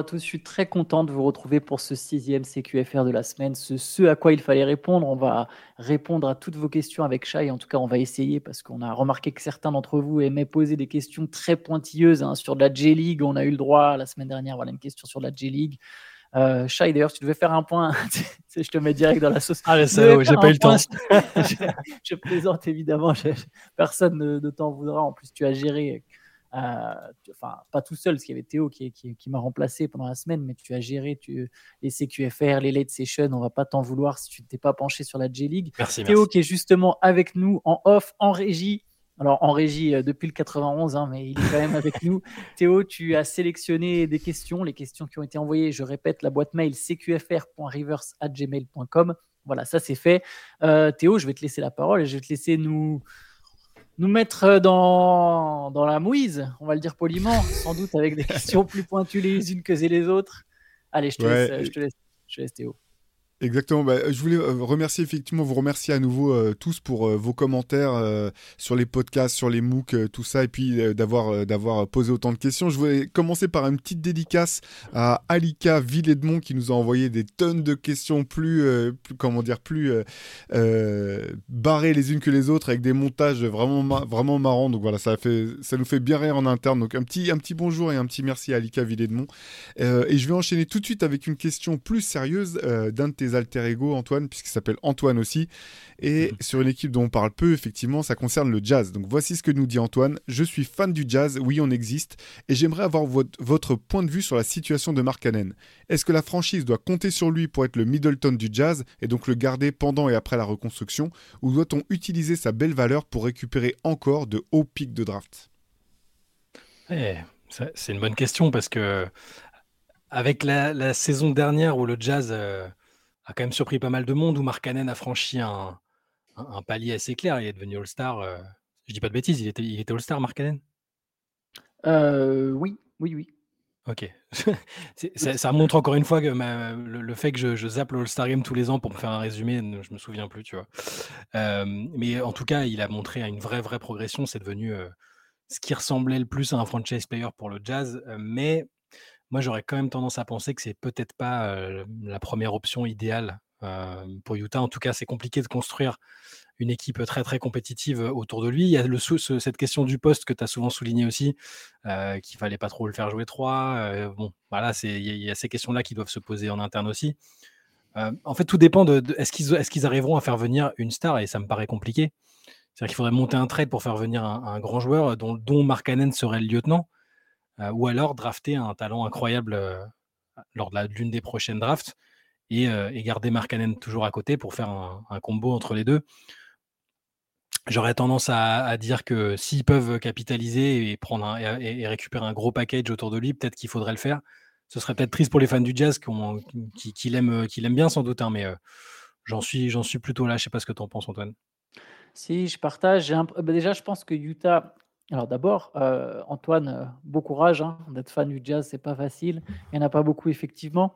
à tous, je suis très content de vous retrouver pour ce sixième CQFR de la semaine. Ce, ce à quoi il fallait répondre, on va répondre à toutes vos questions avec Chai. En tout cas, on va essayer parce qu'on a remarqué que certains d'entre vous aimaient poser des questions très pointilleuses hein, sur de la J-League. On a eu le droit la semaine dernière, voilà une question sur la J-League. Euh, Shai, d'ailleurs, tu devais faire un point. je te mets direct dans la sauce. Ah, ça, j'ai pas eu le temps. je, plaisante évidemment. personne ne, t'en voudra. En plus, tu as géré. Euh, enfin, pas tout seul, parce qu'il y avait Théo qui, qui, m'a remplacé pendant la semaine, mais tu as géré tu, les CQFR, les late sessions. On va pas t'en vouloir si tu t'es pas penché sur la J-League. Merci, Théo qui est justement avec nous en off, en régie alors en régie euh, depuis le 91, hein, mais il est quand même avec nous. Théo, tu as sélectionné des questions, les questions qui ont été envoyées. Je répète, la boîte mail cqfr.reverse@gmail.com. Voilà, ça c'est fait. Euh, Théo, je vais te laisser la parole et je vais te laisser nous nous mettre dans, dans la mouise, on va le dire poliment, sans doute avec des questions plus pointues les unes que les autres. Allez, je te, laisse, je te laisse, je te laisse Théo. Exactement. Bah, je voulais euh, remercier effectivement, vous remercier à nouveau euh, tous pour euh, vos commentaires sur les podcasts, sur les MOOC, tout ça, et puis d'avoir d'avoir posé autant de questions. Je voulais commencer par une petite dédicace à Alika Villedmont qui nous a envoyé des tonnes de questions plus, comment dire, plus barrées les unes que les autres, avec des montages vraiment vraiment marrants. Donc voilà, ça fait ça nous fait bien rire en interne. Donc un petit un petit bonjour et un petit merci à Alika Villedmont. et je vais enchaîner tout de suite avec une question plus sérieuse d'un de tes alter ego, Antoine, puisqu'il s'appelle Antoine aussi. Et mhm. sur une équipe dont on parle peu, effectivement, ça concerne le jazz. Donc voici ce que nous dit Antoine. Je suis fan du jazz, oui, on existe, et j'aimerais avoir votre, point de vue sur la situation de Mark Cannon. Est-ce que la franchise doit compter sur lui pour être le Middleton du jazz et donc le garder pendant et après la reconstruction, ou doit-on utiliser sa belle valeur pour récupérer encore de hauts pics de draft? Eh, C'est une bonne question parce que avec la, saison dernière où le jazz euh, a quand même surpris pas mal de monde, où Mark Cannon a franchi un, un, palier assez clair. Il est devenu All-Star. Euh, je dis pas de bêtises, il était, il était All-Star, Mark Cannon euh, Oui, oui, oui. Ok. ça, montre encore une fois que le, fait que je, je zappe l'All-Star Game tous les ans pour me faire un résumé, je me souviens plus, tu vois. Euh, mais en tout cas, il a montré une vraie, vraie progression. C'est devenu ce qui ressemblait le plus à un franchise player pour le jazz. mais moi, j'aurais quand même tendance à penser que c'est peut-être pas la première option idéale pour Utah. En tout cas, c'est compliqué de construire une équipe très très compétitive autour de lui. Il y a cette question du poste que tu as souvent souligné aussi, euh, qu'il fallait pas trop le faire jouer 3. bon, voilà, il y, a ces questions-là qui doivent se poser en interne aussi. en fait, tout dépend de, est-ce qu'ils est arriveront à faire venir une star? Et ça me paraît compliqué. C'est-à-dire qu'il faudrait monter un trade pour faire venir un, grand joueur dont, Mark Hannon serait le lieutenant. Euh, ou alors drafter un talent incroyable euh, lors de l'une des prochaines drafts et, euh, garder Mark toujours à côté pour faire un, combo entre les deux. J'aurais tendance à, dire que s'ils peuvent capitaliser et, récupérer un gros package autour de lui, peut-être qu'il faudrait le faire. Ce serait peut-être triste pour les fans du jazz qui, l'aiment, bien sans doute, hein, mais j'en suis, suis plutôt là. Je ne sais pas ce que tu en penses, Antoine. Si, je partage. Bah, déjà, je pense que Utah alors d'abord, euh, Antoine, euh, bon courage, hein, d'être fan du jazz, c'est pas facile. Il n'y en a pas beaucoup, effectivement.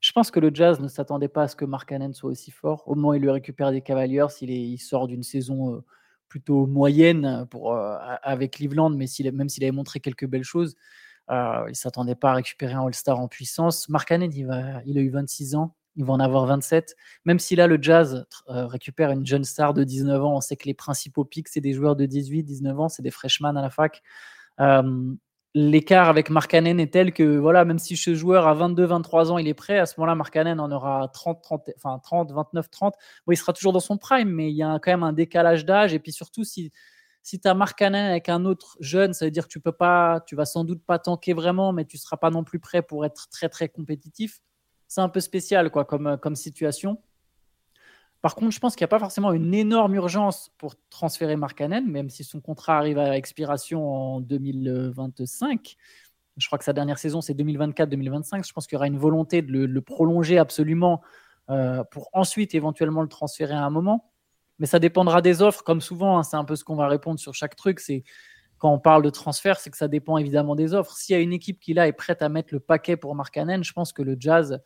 Je pense que le jazz ne s'attendait pas à ce que Mark Cannon soit aussi fort. Au moins, il lui récupère des Cavaliers. Il, il sort d'une saison euh, plutôt moyenne avec Cleveland, mais même s'il avait montré quelques belles choses, il ne s'attendait pas à récupérer un All-Star en puissance. Mark Cannon, il a eu 26 ans il va en avoir 27. Même si là, le Jazz euh, récupère une jeune star de 19 ans, on sait que les principaux pics, c'est des joueurs de 18, 19 ans, c'est des freshmen à la fac. Euh, l'écart avec Markkanen est tel que, voilà, même si ce joueur à 22, 23 ans, il est prêt, à ce moment-là, Markkanen en aura 30, 30, enfin 30, 29, 30. Bon, il sera toujours dans son prime, mais il y a quand même un décalage d'âge. Et puis surtout, si, si tu as Markkanen avec un autre jeune, ça veut dire que tu peux pas, tu vas sans doute pas tanker vraiment, mais tu seras pas non plus prêt pour être très, très compétitif c'est un peu spécial quoi, comme, euh, comme situation. Par contre, je pense qu'il n'y a pas forcément une énorme urgence pour transférer Markkanen, même si son contrat arrive à expiration en 2025. Je crois que sa dernière saison, c'est 2024-2025. Je pense qu'il y aura une volonté de le, prolonger absolument euh, pour ensuite éventuellement le transférer à un moment. Mais ça dépendra des offres, comme souvent. Hein, c'est un peu ce qu'on va répondre sur chaque truc. Quand on parle de transfert, c'est que ça dépend évidemment des offres. S'il y a une équipe qui là est prête à mettre le paquet pour Markkanen, je pense que le Jazz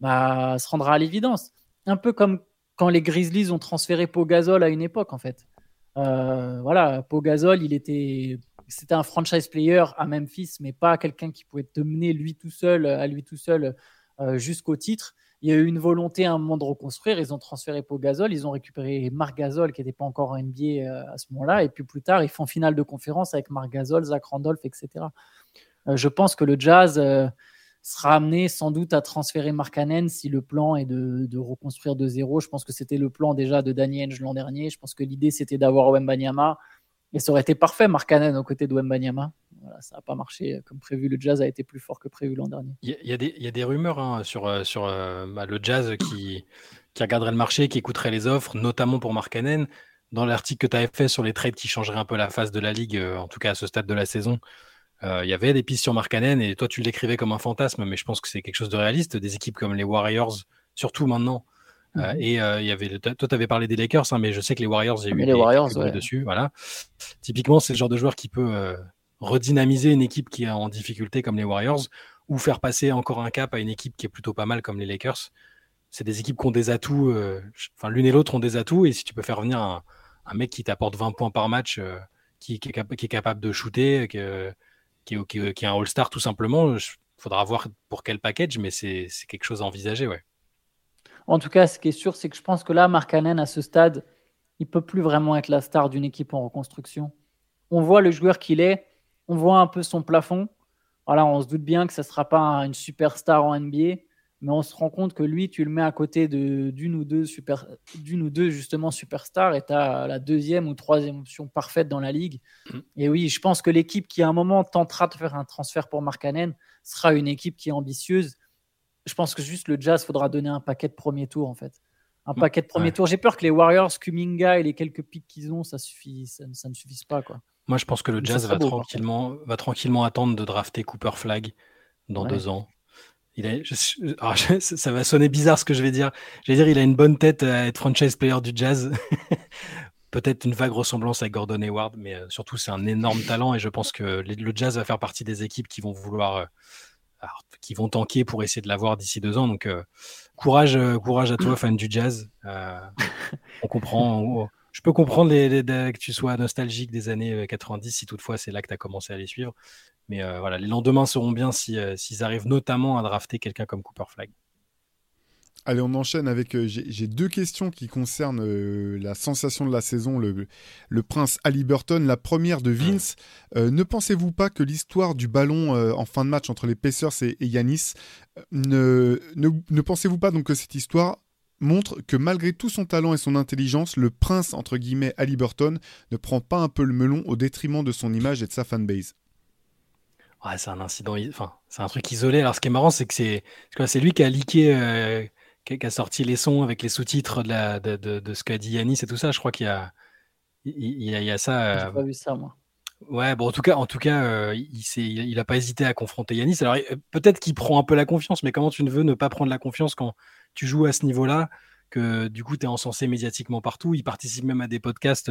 bah, se rendra à l'évidence. Un peu comme quand les Grizzlies ont transféré Pogazol à une époque en fait. Euh, voilà, Pogazol, il était c'était un franchise player à Memphis, mais pas quelqu'un qui pouvait te mener lui tout seul, à lui tout seul jusqu'au titre. Il y a eu une volonté à un moment de reconstruire. Ils ont transféré Pau Gasol, ils ont récupéré Marc Gasol qui n'était pas encore en NBA à ce moment-là. Et puis plus tard, ils font finale de conférence avec Marc Gasol, Zach Randolph, etc. je pense que le Jazz sera amené sans doute à transférer Mark si le plan est de, reconstruire de zéro. Je pense que c'était le plan déjà de Danny Henge l'an dernier. Je pense que l'idée c'était d'avoir Wembanyama et ça aurait été parfait Mark aux côtés de Wembanyama. Voilà, ça n'a pas marché comme prévu. Le Jazz a été plus fort que prévu l'an dernier. Il y, a des rumeurs hein, sur, euh, sur euh, bah, le Jazz qui, qui regarderait le marché, qui écouterait les offres, notamment pour Mark Dans l'article que tu avais fait sur les trades qui changeraient un peu la face de la ligue, euh, en tout cas à ce stade de la saison, euh, il y avait des pistes sur Markkanen et toi tu l'écrivais comme un fantasme, mais je pense que c'est quelque chose de réaliste. Des équipes comme les Warriors, surtout maintenant. Euh, mhm. et euh, y avait, toi tu avais parlé des Lakers, hein, mais je sais que les Warriors, il y a eu les Warriors dessus. Voilà. Typiquement, c'est le genre de joueur qui peut redynamiser une équipe qui est en difficulté comme les Warriors ou faire passer encore un cap à une équipe qui est plutôt pas mal comme les Lakers. C'est des équipes qui ont des atouts, enfin l'une et l'autre ont des atouts, et si tu peux faire venir un, mec qui t'apporte 20 points par match, qui, qui, est capable de shooter, que, qui est, un All-Star tout simplement. Il faudra voir pour quel package, mais c'est quelque chose à envisager. En tout cas, ce qui est sûr, c'est que je pense que là, Mark à ce stade, il peut plus vraiment être la star d'une équipe en reconstruction. On voit le joueur qu'il est, on voit un peu son plafond. Voilà, on se doute bien que ça ne sera pas une superstar en NBA, mais on se rend compte que lui, tu le mets à côté d'une ou deux super, d'une ou deux justement superstars et tu as la deuxième ou troisième option parfaite dans la ligue. Mm. Et oui, je pense que l'équipe qui à un moment tentera de faire un transfert pour Markkanen sera une équipe qui est ambitieuse. Je pense que juste le Jazz faudra donner un paquet de premier tour en fait. Un mm. paquet de premier tour. J'ai peur que les Warriors, Kuminga et les quelques pics qu'ils ont, ça, suffit, ça, ne suffise pas. Quoi. Moi, je pense que le Jazz va, tranquillement, va tranquillement attendre de drafter Cooper Flag dans deux ans il ah, ça va sonner bizarre ce que je vais dire. Je vais dire, il a une bonne tête à être franchise player du jazz. Peut-être une vague ressemblance avec Gordon Hayward, mais euh, surtout c'est un énorme talent et je pense que le jazz va faire partie des équipes qui vont vouloir, euh, qui vont tanker pour essayer de l'avoir d'ici deux ans. Donc euh, courage, courage à toi, fan du jazz. on comprend. Je peux comprendre que tu sois nostalgique des années 90 si toutefois c'est là que tu as commencé à les suivre. Mais euh, voilà, les lendemains seront bien euh, s'ils arrivent notamment à drafter quelqu'un comme Cooper Flag. Allez, on enchaîne avec. Euh, j'ai deux questions qui concernent la sensation de la saison, le, prince Burton. La première de Vince. ne pensez-vous pas que l'histoire du ballon en fin de match entre les Pacers et, Yanis, ne, ne, ne pensez-vous pas donc que cette histoire montre que malgré tout son talent et son intelligence, le prince entre guillemets Burton ne prend pas un peu le melon au détriment de son image et de sa fanbase c'est un incident, enfin, c'est un truc isolé. Alors, ce qui est marrant, c'est que c'est, c'est lui qui a leaké, euh, qui, a sorti les sons avec les sous-titres de, la, de, de, ce qu'a dit Yanis et tout ça. Je crois qu'il y a, il, y a, ça. J'ai euh, pas vu ça, moi. Ouais, bon, en tout cas, en tout cas, euh, il, il, a pas hésité à confronter Yanis. Alors, peut-être qu'il prend un peu la confiance, mais comment tu ne veux ne pas prendre la confiance quand tu joues à ce niveau-là, que du coup, tu es encensé médiatiquement partout. Il participe même à des podcasts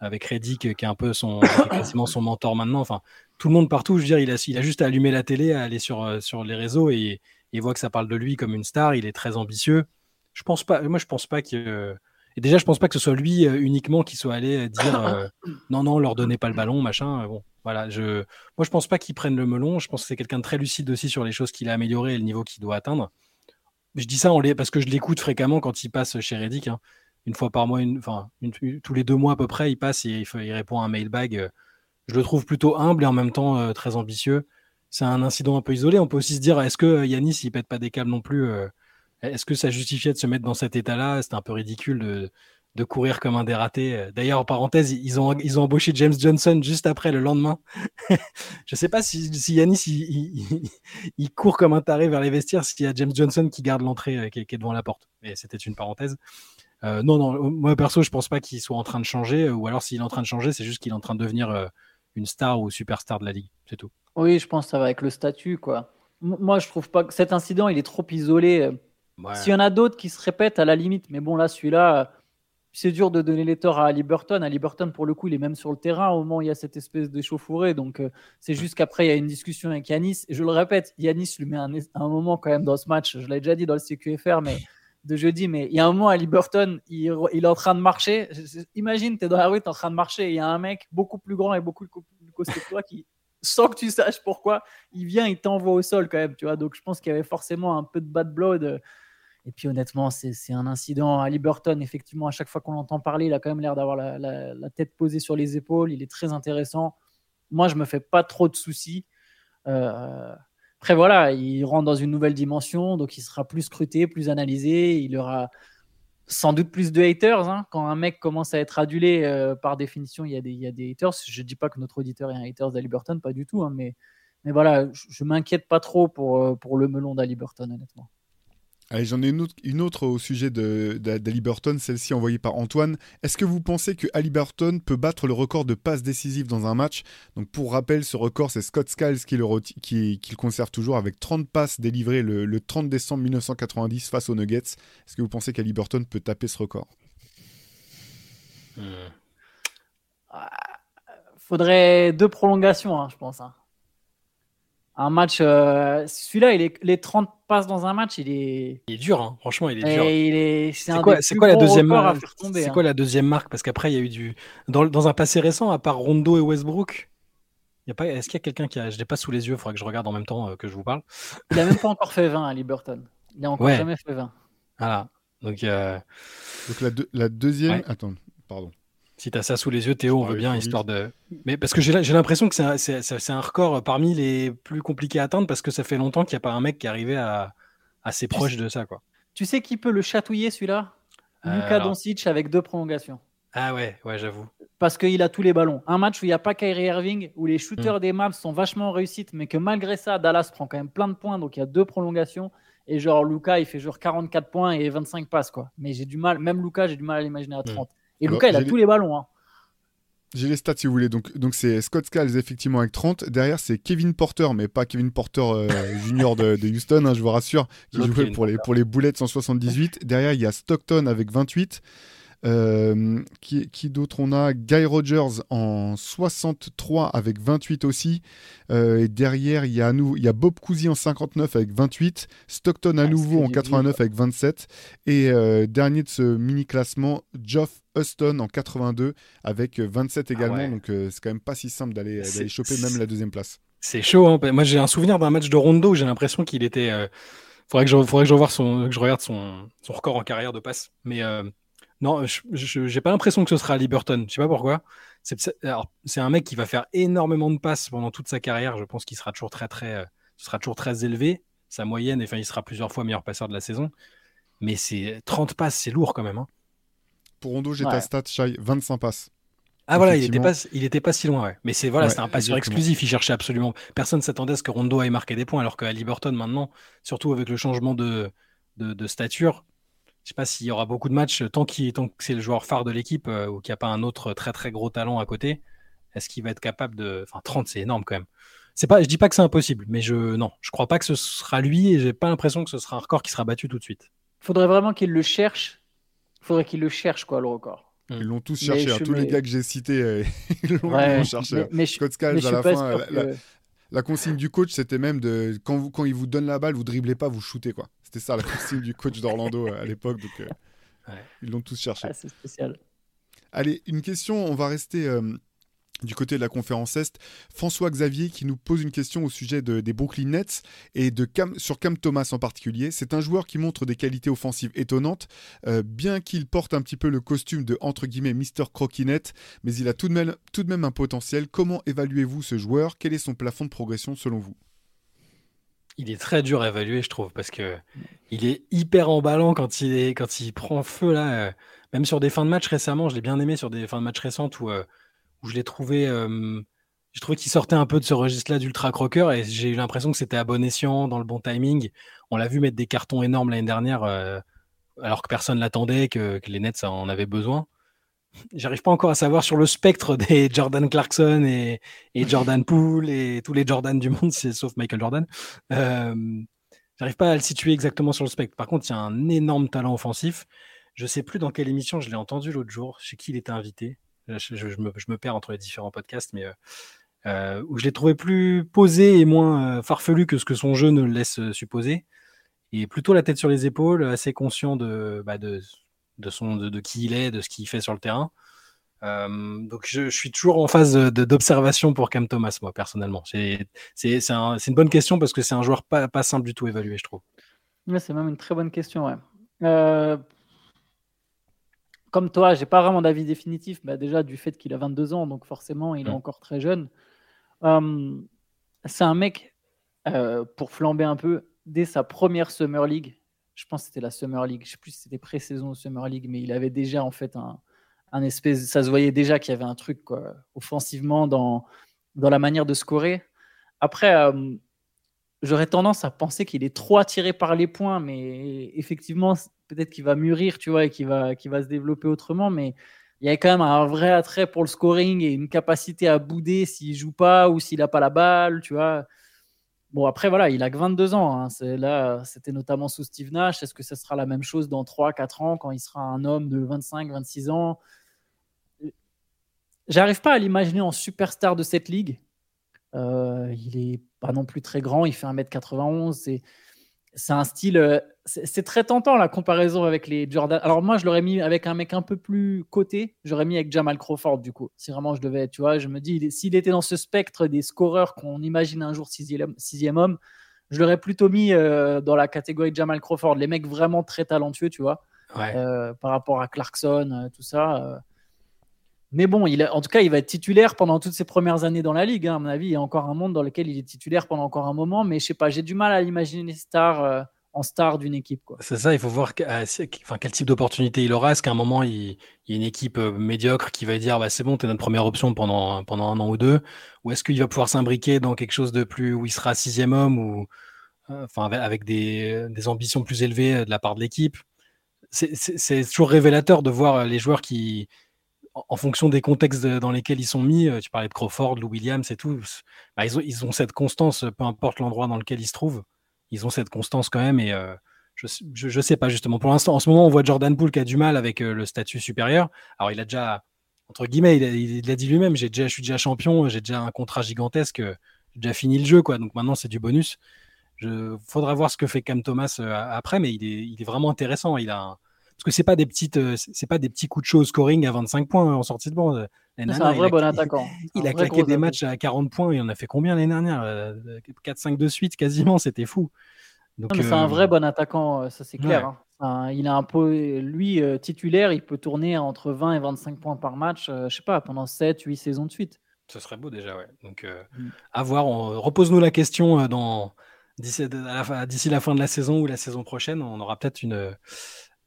avec Reddick qui est un peu son, quasiment son mentor maintenant. Enfin, tout le monde partout, je veux dire, il a, il a juste à allumer la télé, à aller sur, euh, sur les réseaux et, il voit que ça parle de lui comme une star. Il est très ambitieux. Je pense pas, moi, je pense pas que. Et déjà, je pense pas que ce soit lui euh, uniquement qui soit allé dire euh, non, non, leur donnez pas le ballon, machin. Bon, voilà. Je, moi, je pense pas qu'il prenne le melon. Je pense que c'est quelqu'un de très lucide aussi sur les choses qu'il a améliorées et le niveau qu'il doit atteindre. Je dis ça parce que je l'écoute fréquemment quand il passe chez Reddick. Hein une fois par mois, une, enfin, tous les deux mois à peu près, il passe et il, répond à un mailbag. Euh, je le trouve plutôt humble et en même temps euh, très ambitieux. C'est un incident un peu isolé. On peut aussi se dire, est-ce que euh, Yanis, il pète pas des câbles non plus Est-ce que ça justifiait de se mettre dans cet état-là? C'était un peu ridicule de, courir comme un dératé. D'ailleurs, en parenthèse, ils ont, ils ont embauché James Johnson juste après, le lendemain. je sais pas si, si Yanis, il, court comme un taré vers les vestiaires s'il y a James Johnson qui garde l'entrée qui, qui, est devant la porte. Mais c'était une parenthèse. Euh, non, non, moi perso, je pense pas qu'il soit en train de changer, euh, ou alors s'il est en train de changer, c'est juste qu'il est en train de devenir euh, une star ou superstar de la ligue, c'est tout. Oui, je pense que ça va avec le statut, quoi. moi, je trouve pas que cet incident, il est trop isolé. S'il y en a d'autres qui se répètent, à la limite, mais bon, là, celui-là, c'est dur de donner les torts à Ali Burton. Ali Burton, pour le coup, il est même sur le terrain au moment où il y a cette espèce d'échauffourée. Donc, c'est juste qu'après, il y a une discussion avec Yanis. Et je le répète, Yanis lui met un, un moment quand même dans ce match. Je l'ai déjà dit dans le CQFR, mais de jeudi, mais il y a un moment, Ali Burton, il, il est en train de marcher. Imagine, tu es dans la rue, tu es en train de marcher, il y a un mec beaucoup plus grand et beaucoup plus costaud que toi qui, sans que tu saches pourquoi, il vient, il t'envoie au sol quand même, tu vois. Donc je pense qu'il y avait forcément un peu de bad blood. Et puis honnêtement, c'est un incident à Liberton. Effectivement, à chaque fois qu'on l'entend parler, il a quand même l'air d'avoir la, tête posée sur les épaules. Il est très intéressant. Moi, je me fais pas trop de soucis. Euh, après, voilà, il rentre dans une nouvelle dimension, donc il sera plus scruté, plus analysé. Il aura sans doute plus de haters. Hein. Quand un mec commence à être adulé, euh, par définition, il y, a des, haters. Je ne dis pas que notre auditeur est un haters d'Aliburton, pas du tout. Hein, mais, voilà, je ne m'inquiète pas trop pour, euh, le melon d'Aliburton, honnêtement. Allez, j'en ai une autre, au sujet d'Ali Burton, celle-ci envoyée par Antoine. Est-ce que vous pensez que Ali Burton peut battre le record de passes décisives dans un match? Donc pour rappel, ce record, c'est Scott Skiles qui le, conserve toujours avec 30 passes délivrées le, 30 décembre 1990 face aux Nuggets. Est-ce que vous pensez qu'Ali Burton peut taper ce record? Hmm. Faudrait deux prolongations, hein, je pense. Hein un match. Euh, celui-là, il est, les 30 passes dans un match, il est. Il est dur, hein. franchement, il est dur. c'est quoi, quoi la deuxième marque C'est quoi la deuxième marque? Parce qu'après, il y a eu du. Dans, dans, un passé récent, à part Rondo et Westbrook, y a pas... est-ce qu'il y a quelqu'un qui a. Je l'ai pas sous les yeux, il faudra que je regarde en même temps euh, que je vous parle. Il a même pas encore fait 20 à Liberton. Il a encore jamais fait 20. Voilà. Donc, euh, Donc la, la deuxième. Attends, pardon. Si tu as ça sous les yeux, Théo, on veut bien, histoire de. Mais parce que j'ai l'impression que c'est un, record parmi les plus compliqués à atteindre parce que ça fait longtemps qu'il n'y a pas un mec qui est arrivé à assez proche de ça. quoi. Tu sais qui peut le chatouiller celui-là? Euh, Luka Doncic avec deux prolongations. Ah ouais, ouais, j'avoue. Parce qu'il a tous les ballons. Un match où il n'y a pas Kyrie Irving, où les shooters hmm. des maps sont vachement réussis, mais que malgré ça, Dallas prend quand même plein de points, donc il y a deux prolongations. Et genre, Luca, il fait genre 44 points et 25 passes, quoi. Mais j'ai du mal, même Luca, j'ai du mal à l'imaginer à 30. Et Lucas, il a tous les ballons. Hein. J'ai les stats si vous voulez. Donc, donc c'est Scott Skiles effectivement avec 30. Derrière, c'est Kevin Porter, mais pas Kevin Porter euh, junior de, Houston, hein, je vous rassure, qui jouait pour les, pour les boulettes 178. Derrière, il y a Stockton avec 28. Euh, qui, qui d'autre on a? Guy Rogers en 63 avec 28 aussi. Euh, et derrière, il y, a il y a Bob Cousy en 59 avec 28. Stockton à ah, nouveau en 89 avec 27. Et euh, dernier de ce mini classement, Geoff Huston en 82 avec 27 également. Ah Donc c'est quand même pas si simple d'aller choper même la deuxième place. C'est chaud. Hein. Moi j'ai un souvenir d'un match de Rondo où j'ai l'impression qu'il était. Faudrait que je, faudrait que je, son, que je regarde son, son, record en carrière de passe. Mais non, je n'ai pas l'impression que ce sera Liberton. Je sais pas pourquoi. C'est un mec qui va faire énormément de passes pendant toute sa carrière. Je pense qu'il sera toujours très très, euh, sera toujours très élevé. Sa moyenne, enfin, il sera plusieurs fois meilleur passeur de la saison. Mais c'est 30 passes, c'est lourd quand même. Hein. Pour Rondo, j'ai ta stat, Shai, 25 passes. Ah voilà, il était pas, il était pas si loin. Ouais. Mais c'est voilà, c'est un passeur exclusif. Il cherchait absolument. Personne s'attendait à ce que Rondo aille marquer des points, alors qu'à Liberton maintenant, surtout avec le changement de, de, de stature, je sais pas s'il y aura beaucoup de matchs tant, qu'il, tant que c'est le joueur phare de l'équipe euh, ou qu'il n'y a pas un autre très très gros talent à côté. Est-ce qu'il va être capable de. Enfin, 30, c'est énorme quand même. C'est pas, je dis pas que c'est impossible, mais je non, je crois pas que ce sera lui et j'ai pas l'impression que ce sera un record qui sera battu tout de suite. Faudrait vraiment qu'il le cherche. Faudrait qu'il le cherche quoi le record. Ils l'ont tous cherché. Hein. Tous les gars que j'ai cités, euh, ils l'ont cherché. Mais, Scott Skiles à la fin, la, consigne du coach, c'était même de quand, vous, quand il vous donne la balle, vous driblez pas, vous shootez quoi. C'était ça la consigne du coach d'Orlando euh, à l'époque. Donc, euh, ils l'ont tous cherché. c'est spécial. Allez, une question. On va rester euh, du côté de la conférence Est. François Xavier qui nous pose une question au sujet des Brooklyn Nets et de Cam, sur Cam Thomas en particulier. C'est un joueur qui montre des qualités offensives étonnantes, bien qu'il porte un petit peu le costume de entre guillemets Mister Croquinette, mais il a tout de même, tout de même un potentiel. Comment évaluez-vous ce joueur? Quel est son plafond de progression selon vous? Il est très dur à évaluer, je trouve, parce que il est hyper emballant quand il est quand il prend feu là. Euh, même sur des fins de match récemment, je l'ai bien aimé sur des fins de match récentes où, euh, où je l'ai trouvé. Euh, je trouvais qu'il sortait un peu de ce registre-là d'ultra croqueur et j'ai eu l'impression que c'était à bon escient, dans le bon timing. On l'a vu mettre des cartons énormes l'année dernière, alors que personne l'attendait, que, que, les Nets en avaient besoin j'arrive pas encore à savoir sur le spectre des Jordan Clarkson et, Jordan Poole et tous les Jordan du monde, sauf Michael Jordan. Euh, j'arrive pas à le situer exactement sur le spectre. Par contre, il y a un énorme talent offensif. Je sais plus dans quelle émission je l'ai entendu l'autre jour, chez qui il était invité. Je, me, perds entre les différents podcasts, mais euh, euh, où je l'ai trouvé plus posé et moins farfelu que ce que son jeu ne laisse supposer. Et plutôt la tête sur les épaules, assez conscient de, bah, de de, son, de, qui il est, de ce qu'il fait sur le terrain. donc je, suis toujours en phase d'observation pour Cam Thomas, moi personnellement. C'est une bonne question parce que c'est un joueur pas, pas simple du tout à évaluer, je trouve. c'est même une très bonne question. Ouais. comme toi, j'ai pas vraiment d'avis définitif. Bah, déjà du fait qu'il a 22 ans, donc forcément il est mmh. encore très jeune. c'est un mec pour flamber un peu dès sa première Summer League. Je pense que c'était la Summer League. Je sais plus si c'était pré-saison ou Summer League, mais il avait déjà en fait un, espèce, ça se voyait déjà qu'il y avait un truc quoi, offensivement dans, dans la manière de scorer. Après, euh, j'aurais tendance à penser qu'il est trop attiré par les points, mais effectivement, peut-être qu'il va mûrir, tu vois, et qu'il va, qu'il va se développer autrement. Mais il y a quand même un vrai attrait pour le scoring et une capacité à bouder s'il joue pas ou s'il n'a pas la balle, tu vois. Bon, après, voilà, il a que 22 ans. Hein. Là, c'était notamment sous Steve Nash. Est-ce que ce sera la même chose dans 3-4 ans quand il sera un homme de 25-26 ans? J'arrive pas à l'imaginer en superstar de cette ligue. Euh, il est pas non plus très grand, il fait 1m91. C'est, c'est un style. Euh, c'est, très tentant la comparaison avec les Jordan. Alors moi, je l'aurais mis avec un mec un peu plus coté. J'aurais mis avec Jamal Crawford, du coup. Si vraiment je devais, tu vois, je me dis, s'il était dans ce spectre des scoreurs qu'on imagine un jour sixième, sixième homme, je l'aurais plutôt mis euh, dans la catégorie Jamal Crawford. Les mecs vraiment très talentueux, tu vois. par rapport à Clarkson, tout ça. Mais bon, il en tout cas, il va être titulaire pendant toutes ses premières années dans la ligue. Hein, à mon avis, il y a encore un monde dans lequel il est titulaire pendant encore un moment. Mais je sais pas, j'ai du mal à imaginer les stars euh, en star d'une équipe. C'est ça, il faut voir euh, enfin, quel type d'opportunité il aura. Est-ce qu'à un moment, il, y a une équipe euh, médiocre qui va dire bah, c'est bon, tu es notre première option pendant, un an ou deux? Ou est-ce qu'il va pouvoir s'imbriquer dans quelque chose de plus où il sera sixième homme ou enfin, avec des, ambitions plus élevées de la part de l'équipe? C'est toujours révélateur de voir les joueurs qui en fonction des contextes dans lesquels ils sont mis, euh, tu parlais de Crawford, Lou Williams et tout, bah, ils, ont, cette constance, peu importe l'endroit dans lequel ils se trouvent, ils ont cette constance quand même. Et euh, je, je, sais pas justement. Pour l'instant, en ce moment, on voit Jordan Poole qui a du mal avec euh, le statut supérieur. Alors, il a déjà, entre guillemets, il a, dit lui-même j'ai déjà, je suis déjà champion, j'ai déjà un contrat gigantesque, j'ai déjà fini le jeu, quoi. Donc maintenant, c'est du bonus. Il faudra voir ce que fait Cam Thomas après, mais il est, il vraiment intéressant. Il a parce que c'est pas des euh, pas des petits coups de chaud au scoring à 25 points en sortie de banc. C'est un vrai bon attaquant. Il, a claqué des matchs à 40 points. Il en a fait combien l'année dernière 4-5 de suite quasiment, c'était fou. c'est un vrai euh, bon attaquant, euh, ça c'est clair. Hein. il a un peu, lui titulaire, il peut tourner entre 20 et 25 points par match, je sais pas, pendant 7-8 saisons de suite. Ce serait beau déjà, ouais. Donc mm. à voir. Repose-nous la question dans d'ici la, la fin de la saison ou la saison prochaine. On aura peut-être une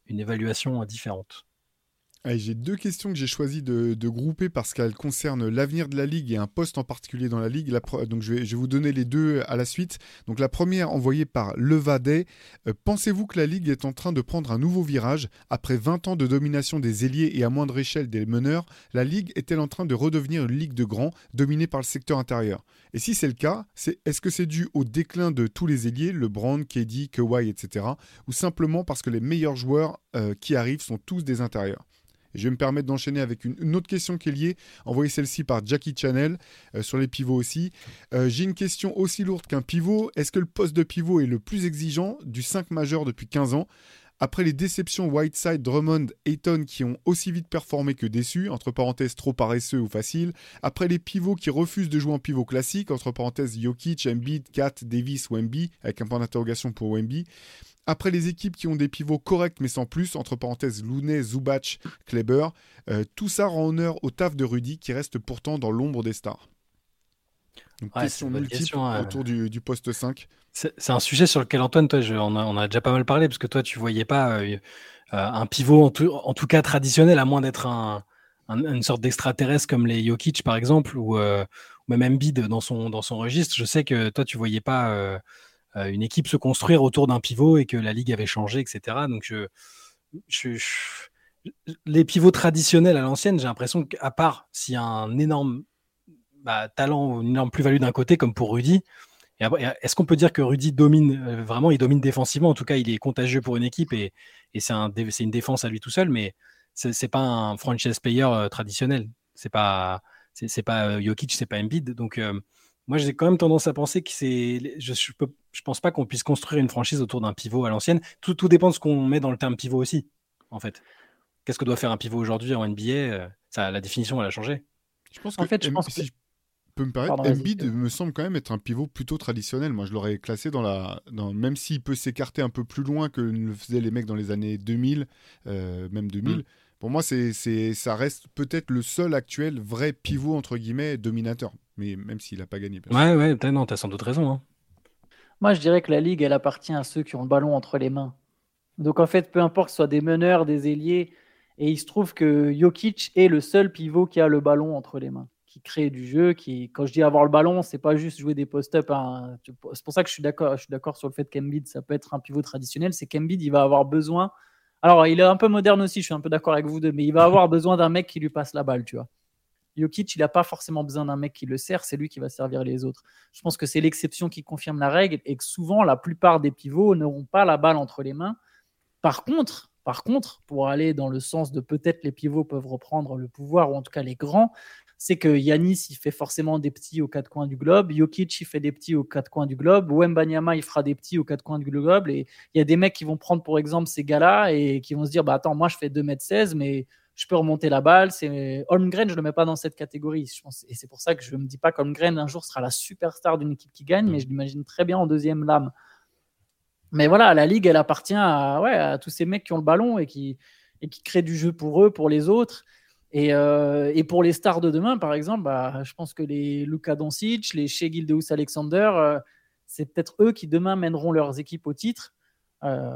une évaluation différente. J'ai deux questions que j'ai choisi de, grouper parce qu'elles concernent l'avenir de la Ligue et un poste en particulier dans la Ligue. donc je vais, vous donner les deux à la suite. Donc la première envoyée par Levadet. Euh, pensez-vous que la Ligue est en train de prendre un nouveau virage? Après 20 ans de domination des ailiers et à moindre échelle des meneurs, la Ligue est-elle en train de redevenir une Ligue de grands dominée par le secteur intérieur? Et si c'est le cas, est-ce que c'est dû au déclin de tous les ailiers, LeBron, KD, Kawhi, etc. Ou simplement parce que les meilleurs joueurs euh, qui arrivent sont tous des intérieurs? Je vais me permettre d'enchaîner avec une, autre question qui est liée, envoyée celle-ci par Jackie Channel, euh, sur les pivots aussi. Euh, j'ai une question aussi lourde qu'un pivot. Est-ce que le poste de pivot est le plus exigeant du 5 majeur depuis 15 ans? Après les déceptions Whiteside, Drummond, Ayton qui ont aussi vite performé que déçus, entre parenthèses trop paresseux ou faciles, après les pivots qui refusent de jouer en pivot classique, entre parenthèses Jokic, Embiid, Kat, Davis, Wemby, avec un point d'interrogation pour Wemby, après les équipes qui ont des pivots corrects mais sans plus, entre parenthèses Looney, Zubac, Kleber, euh, tout ça rend honneur au taf de Rudy qui reste pourtant dans l'ombre des stars. question multiple autour du, poste 5. C'est un sujet sur lequel Antoine, toi, on, a, déjà pas mal parlé parce que toi, tu voyais pas euh, euh, un pivot en tout, cas traditionnel, à moins d'être un, une sorte d'extraterrestre comme les Jokic par exemple ou, même Embiid dans son, dans son registre. Je sais que toi, tu voyais pas une équipe se construire autour d'un pivot et que la ligue avait changé, etc. Donc je, les pivots traditionnels à l'ancienne, j'ai l'impression qu'à part s'il y a un énorme bah, talent ou une énorme plus-value d'un côté, comme pour Rudy, est-ce qu'on peut dire que Rudy domine euh, vraiment Il domine défensivement? En tout cas, il est contagieux pour une équipe et, c'est un, une défense à lui tout seul. Mais c'est pas un franchise player euh, traditionnel. C'est pas c'est pas Jokic, c'est pas Embiid. Donc moi, j'ai quand même tendance à penser que c'est. Je, je, je pense pas qu'on puisse construire une franchise autour d'un pivot à l'ancienne. Tout, tout, dépend de ce qu'on met dans le terme pivot aussi, en fait. Qu'est-ce que doit faire un pivot aujourd'hui en NBA euh, ça, la définition, elle a changé. Je pense en fait, je pense si je peux me permettre, Embiid me semble quand même être un pivot plutôt traditionnel. Moi, je l'aurais classé dans la. Dans, même s'il peut s'écarter un peu plus loin que le faisaient les mecs dans les années 2000, euh, même 2000. Mm. Pour moi, c'est, ça reste peut-être le seul actuel vrai pivot, entre guillemets, dominateur. Mais même s'il n'a pas gagné. Ouais, ouais, t'as, non, t'as sans doute raison. Hein. Moi, je dirais que la ligue, elle appartient à ceux qui ont le ballon entre les mains. Donc, en fait, peu importe que ce soit des meneurs, des ailiers, et il se trouve que Jokic est le seul pivot qui a le ballon entre les mains, qui crée du jeu, qui, quand je dis avoir le ballon, c'est pas juste jouer des post-up. Hein. C'est pour ça que je suis d'accord, je suis d'accord sur le fait qu'Embiid, ça peut être un pivot traditionnel. C'est qu'Embiid, il va avoir besoin. Alors, il est un peu moderne aussi, je suis un peu d'accord avec vous deux, mais il va avoir besoin d'un mec qui lui passe la balle, tu vois. Jokic, il n'a pas forcément besoin d'un mec qui le sert, c'est lui qui va servir les autres. Je pense que c'est l'exception qui confirme la règle et que souvent, la plupart des pivots n'auront pas la balle entre les mains. Par contre, par contre, pour aller dans le sens de peut-être les pivots peuvent reprendre le pouvoir, ou en tout cas les grands, c'est que Yanis, il fait forcément des petits aux quatre coins du globe. Jokic, il fait des petits aux quatre coins du globe. Wembanyama, il fera des petits aux quatre coins du globe. Et il y a des mecs qui vont prendre, pour exemple, ces gars-là et qui vont se dire, bah attends, moi, je fais 2m16, mais je peux remonter la balle. C'est Holmgren, je le mets pas dans cette catégorie. Je pense, et c'est pour ça que je me dis pas qu'Holmgren un jour sera la superstar d'une équipe qui gagne, mais je l'imagine très bien en deuxième lame. Mais voilà, la ligue, elle appartient à, ouais, à tous ces mecs qui ont le ballon et qui, et qui créent du jeu pour eux, pour les autres. Et, euh, et pour les stars de demain, par exemple, bah, je pense que les Luka Doncic, les Shea Gildeus Alexander, euh, c'est peut-être eux qui demain mèneront leurs équipes au titre. Euh,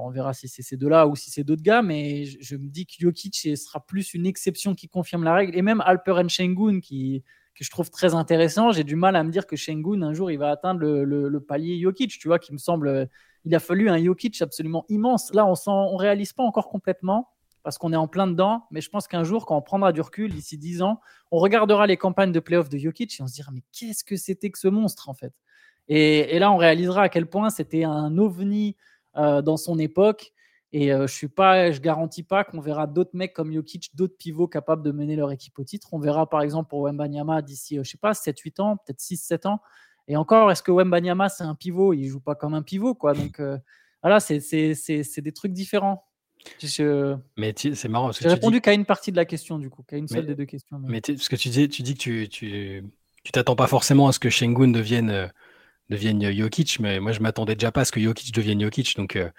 on verra si c'est ces deux-là ou si c'est d'autres gars, mais je, me dis que Jokic sera plus une exception qui confirme la règle. Et même Alperen Schengen qui, que je trouve très intéressant. J'ai du mal à me dire que Shengun, un jour, il va atteindre le, palier Jokic, tu vois, qui me semble. Il a fallu un Jokic absolument immense. Là, on ne réalise pas encore complètement parce qu'on est en plein dedans. Mais je pense qu'un jour, quand on prendra du recul, d'ici 10 ans, on regardera les campagnes de playoff de Jokic et on se dira, mais qu'est-ce que c'était que ce monstre, en fait? Et, là, on réalisera à quel point c'était un ovni euh, dans son époque et euh, je suis pas, je garantis pas qu'on verra d'autres mecs comme Jokic, d'autres pivots capables de mener leur équipe au titre. On verra par exemple pour Wembanyama d'ici, euh, je sais pas, 7-8 ans, peut-être 6-7 ans. Et encore, est-ce que Wembanyama c'est un pivot? Il joue pas comme un pivot, quoi. Donc euh, voilà, c'est des trucs différents. Mais c'est marrant. J'ai répondu qu'à une partie de la question, du coup, qu'à une seule des deux questions. Mais, ce que tu dis, tu dis que tu, tu, tu t'attends pas forcément à ce que Shengun devienne devienne Jokic, mais moi je m'attendais déjà pas à ce que Jokic devienne Jokic, donc euh,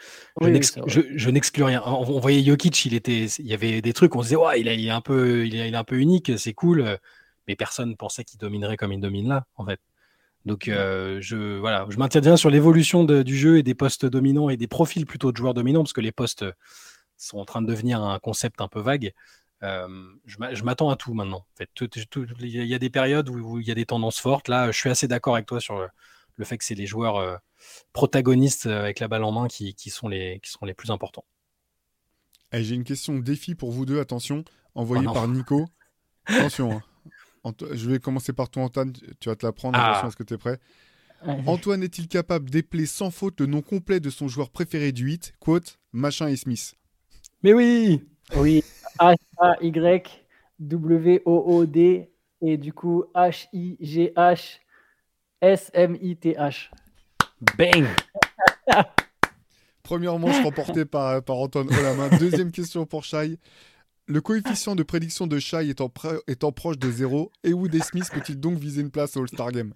je, n'exclus rien. On, voyait Jokic, il était, il y avait des trucs, on se disait ouais, il, est un peu, il est, un peu unique, c'est cool, mais personne pensait qu'il dominerait comme il domine là, en fait. Donc euh, je voilà, je maintiens sur l'évolution du jeu et des postes dominants et des profils plutôt de joueurs dominants, parce que les postes sont en train de devenir un concept un peu vague. Euh, je m'attends à tout maintenant. En fait, il y a des périodes où, il y a des tendances fortes. Là, je suis assez d'accord avec toi sur le fait que c'est les joueurs euh, protagonistes euh, avec la balle en main qui, sont, les, qui sont les plus importants. Eh, j'ai une question défi pour vous deux, attention, envoyée oh par Nico. attention, hein. je vais commencer par toi Antoine, tu vas te la prendre, ah. attention, est-ce que tu es prêt Antoine est-il capable d'épeler sans faute le nom complet de son joueur préféré du 8 Quote, machin et Smith. Mais oui Oui, H-A-Y-W-O-O-D et du coup H-I-G-H S-M-I-T-H. Bang Première manche remportée par, par Antoine main. Deuxième question pour Shai. Le coefficient de prédiction de Shai étant, étant proche de zéro, Ewood Smith peut-il donc viser une place au All-Star Game?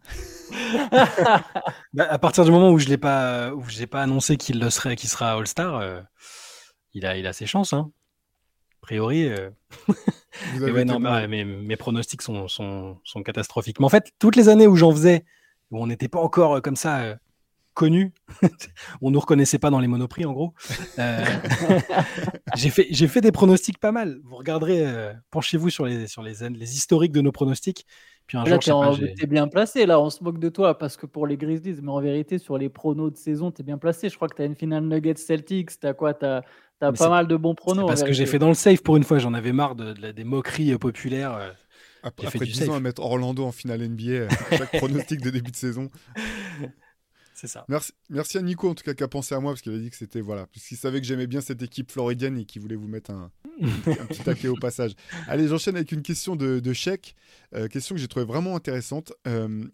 Bah, À partir du moment où je n'ai pas, pas annoncé qu'il le serait, qu'il sera All-Star, euh, il, a, il a ses chances. Hein. A priori. Euh... non, mes, mes, pronostics sont, sont, sont, catastrophiques. Mais en fait, toutes les années où j'en faisais où on n'était pas encore euh, comme ça euh, connu, on nous reconnaissait pas dans les monoprix en gros. Euh, j'ai fait j'ai fait des pronostics pas mal. Vous regarderez, penchez-vous sur les sur les les historiques de nos pronostics. Puis un là, jour, t'es, bien placé. Là, on se moque de toi parce que pour les Grizzlies, mais en vérité, sur les pronos de saison, tu es bien placé. Je crois que tu as une finale Nuggets Celtics. T'as quoi? T'as as pas mal de bons pronos. parce que j'ai fait dans le safe pour une fois. J'en avais marre de, des moqueries populaires. Après, après 10 ans à mettre Orlando en finale NBA, euh, chaque pronostic de début de saison. C'est ça. Merci, merci à Nico en tout cas qui a pensé à moi parce qu'il a dit que c'était voilà, puisqu'il savait que j'aimais bien cette équipe floridienne et qu'il voulait vous mettre un, un petit taquet au passage. Allez, j'enchaîne avec une question de, de euh, question que j'ai trouvée vraiment intéressante. Euh,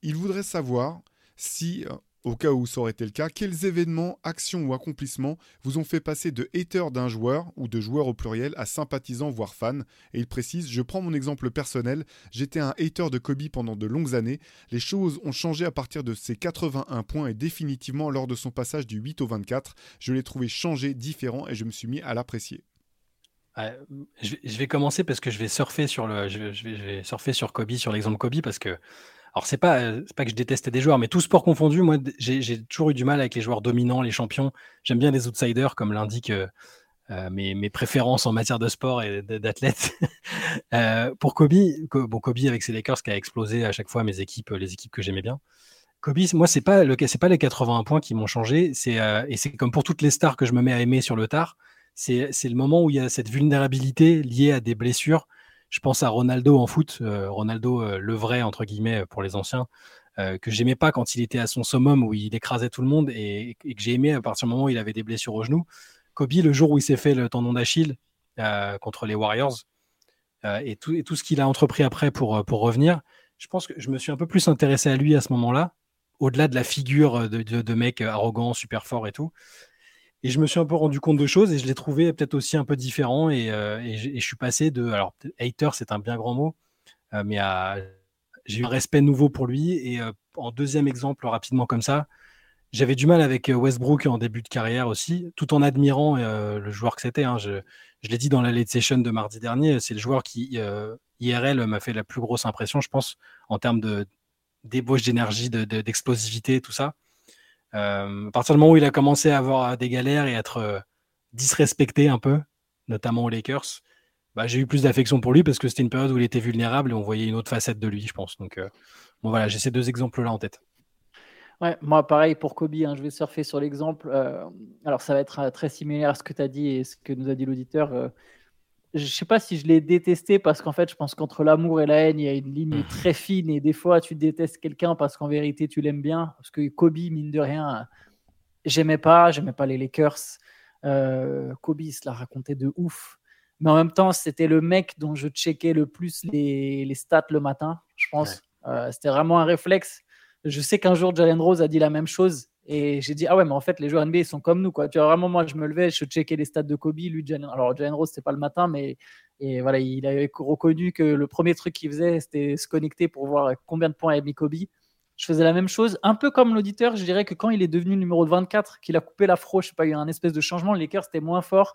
il voudrait savoir si au cas où ça aurait été le cas, quels événements, actions ou accomplissements vous ont fait passer de hater d'un joueur ou de joueur au pluriel à sympathisant voire fan? Et il précise, je prends mon exemple personnel, j'étais un hater de Kobe pendant de longues années, les choses ont changé à partir de ses 81 points et définitivement lors de son passage du 8 au 24, je l'ai trouvé changé, différent et je me suis mis à l'apprécier. je, vais, commencer parce que je vais surfer je vais surfer sur Kobe, sur l'exemple Kobe parce que alors, c'est pas, euh, pas que je détestais des joueurs, mais tout sport confondu, moi, j'ai toujours eu du mal avec les joueurs dominants, les champions. J'aime bien les outsiders, comme l'indiquent euh, euh, mes, mes, préférences en matière de sport et d'athlètes. pour Kobe, bon, Kobe avec ses Lakers qui a explosé à chaque fois mes équipes, les équipes que j'aimais bien. Kobe, moi, c'est pas le, pas les 81 points qui m'ont changé. C'est et c'est comme pour toutes les stars que je me mets à aimer sur le tard. C'est le moment où il y a cette vulnérabilité liée à des blessures je pense à Ronaldo en foot, euh, Ronaldo euh, le vrai entre guillemets pour les anciens, euh, que j'aimais pas quand il était à son summum où il écrasait tout le monde et, que j'ai aimé à partir du moment où il avait des blessures au genou. Kobe, le jour où il s'est fait le tendon d'Achille contre les Warriors et, tout, ce qu'il a entrepris après pour, revenir, je pense que je me suis un peu plus intéressé à lui à ce moment-là, au-delà de la figure de, mec arrogant, super fort et tout. Et je me suis un peu rendu compte de choses et je l'ai trouvé peut-être aussi un peu différent. Et, euh, je suis passé de. Alors, hater, c'est un bien grand mot, euh, mais j'ai eu un respect nouveau pour lui. Et euh, en deuxième exemple, rapidement comme ça, j'avais du mal avec Westbrook en début de carrière aussi, tout en admirant le joueur que c'était. Hein. Je, je l'ai dit dans la late session de mardi dernier, c'est le joueur qui, IRL, m'a fait la plus grosse impression, je pense, en termes de débauche d'énergie, d'explosivité, de, tout ça. Euh, à partir du moment où il a commencé à avoir des galères et à être euh, disrespecté un peu, notamment aux Lakers, bah, j'ai eu plus d'affection pour lui parce que c'était une période où il était vulnérable et on voyait une autre facette de lui, je pense. Donc, euh, bon, voilà, j'ai ces deux exemples-là en tête. Ouais, moi, pareil pour Kobe, hein, je vais surfer sur l'exemple. alors, ça va être très similaire à ce que tu as dit et ce que nous a dit l'auditeur je sais pas si je l'ai détesté parce qu'en fait, je pense qu'entre l'amour et la haine, il y a une ligne mmh. très fine et des fois, tu détestes quelqu'un parce qu'en vérité, tu l'aimes bien. Parce que Kobe, mine de rien, j'aimais pas, j'aimais pas les Lakers. Euh, Kobe, il se l'a raconté de ouf. Mais en même temps, c'était le mec dont je checkais le plus les, les stats le matin, je pense. Euh, c'était vraiment un réflexe. Je sais qu'un jour, Jalen Rose a dit la même chose. Et j'ai dit, ah ouais, mais en fait, les joueurs NBA, ils sont comme nous, quoi. Tu vois, vraiment, moi, je me levais, je checkais les stats de Kobe, lui, Jalen. Alors, Jalen Rose, c'était pas le matin, mais et voilà, il avait reconnu que le premier truc qu'il faisait, c'était se connecter pour voir combien de points avait mis Kobe. Je faisais la même chose, un peu comme l'auditeur. Je dirais que quand il est devenu numéro 24, qu'il a coupé l'afro, je sais pas, il y a un espèce de changement. Les Lakers, c'était moins fort.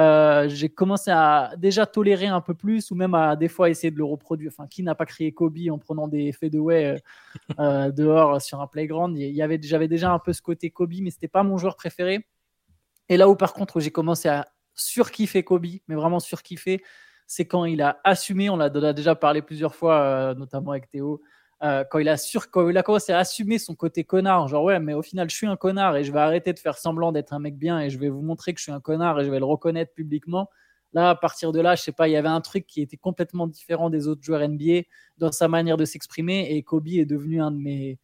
Euh, j'ai commencé à déjà tolérer un peu plus ou même à des fois essayer de le reproduire. Enfin, qui n'a pas crié Kobe en prenant des faits de way euh, euh, dehors sur un playground? Il y avait, J'avais déjà un peu ce côté Kobe, mais c'était pas mon joueur préféré. Et là où par contre j'ai commencé à surkiffer Kobe, mais vraiment surkiffer, c'est quand il a assumé, on a déjà parlé plusieurs fois, notamment avec Théo, euh, quand, il a commencé à assumer son côté connard, genre ouais, mais au final, je suis un connard et je vais arrêter de faire semblant d'être un mec bien et je vais vous montrer que je suis un connard et je vais le reconnaître publiquement. Là, à partir de là, je sais pas, il y avait un truc qui était complètement différent des autres joueurs NBA dans sa manière de s'exprimer et Kobe est devenu un de mes,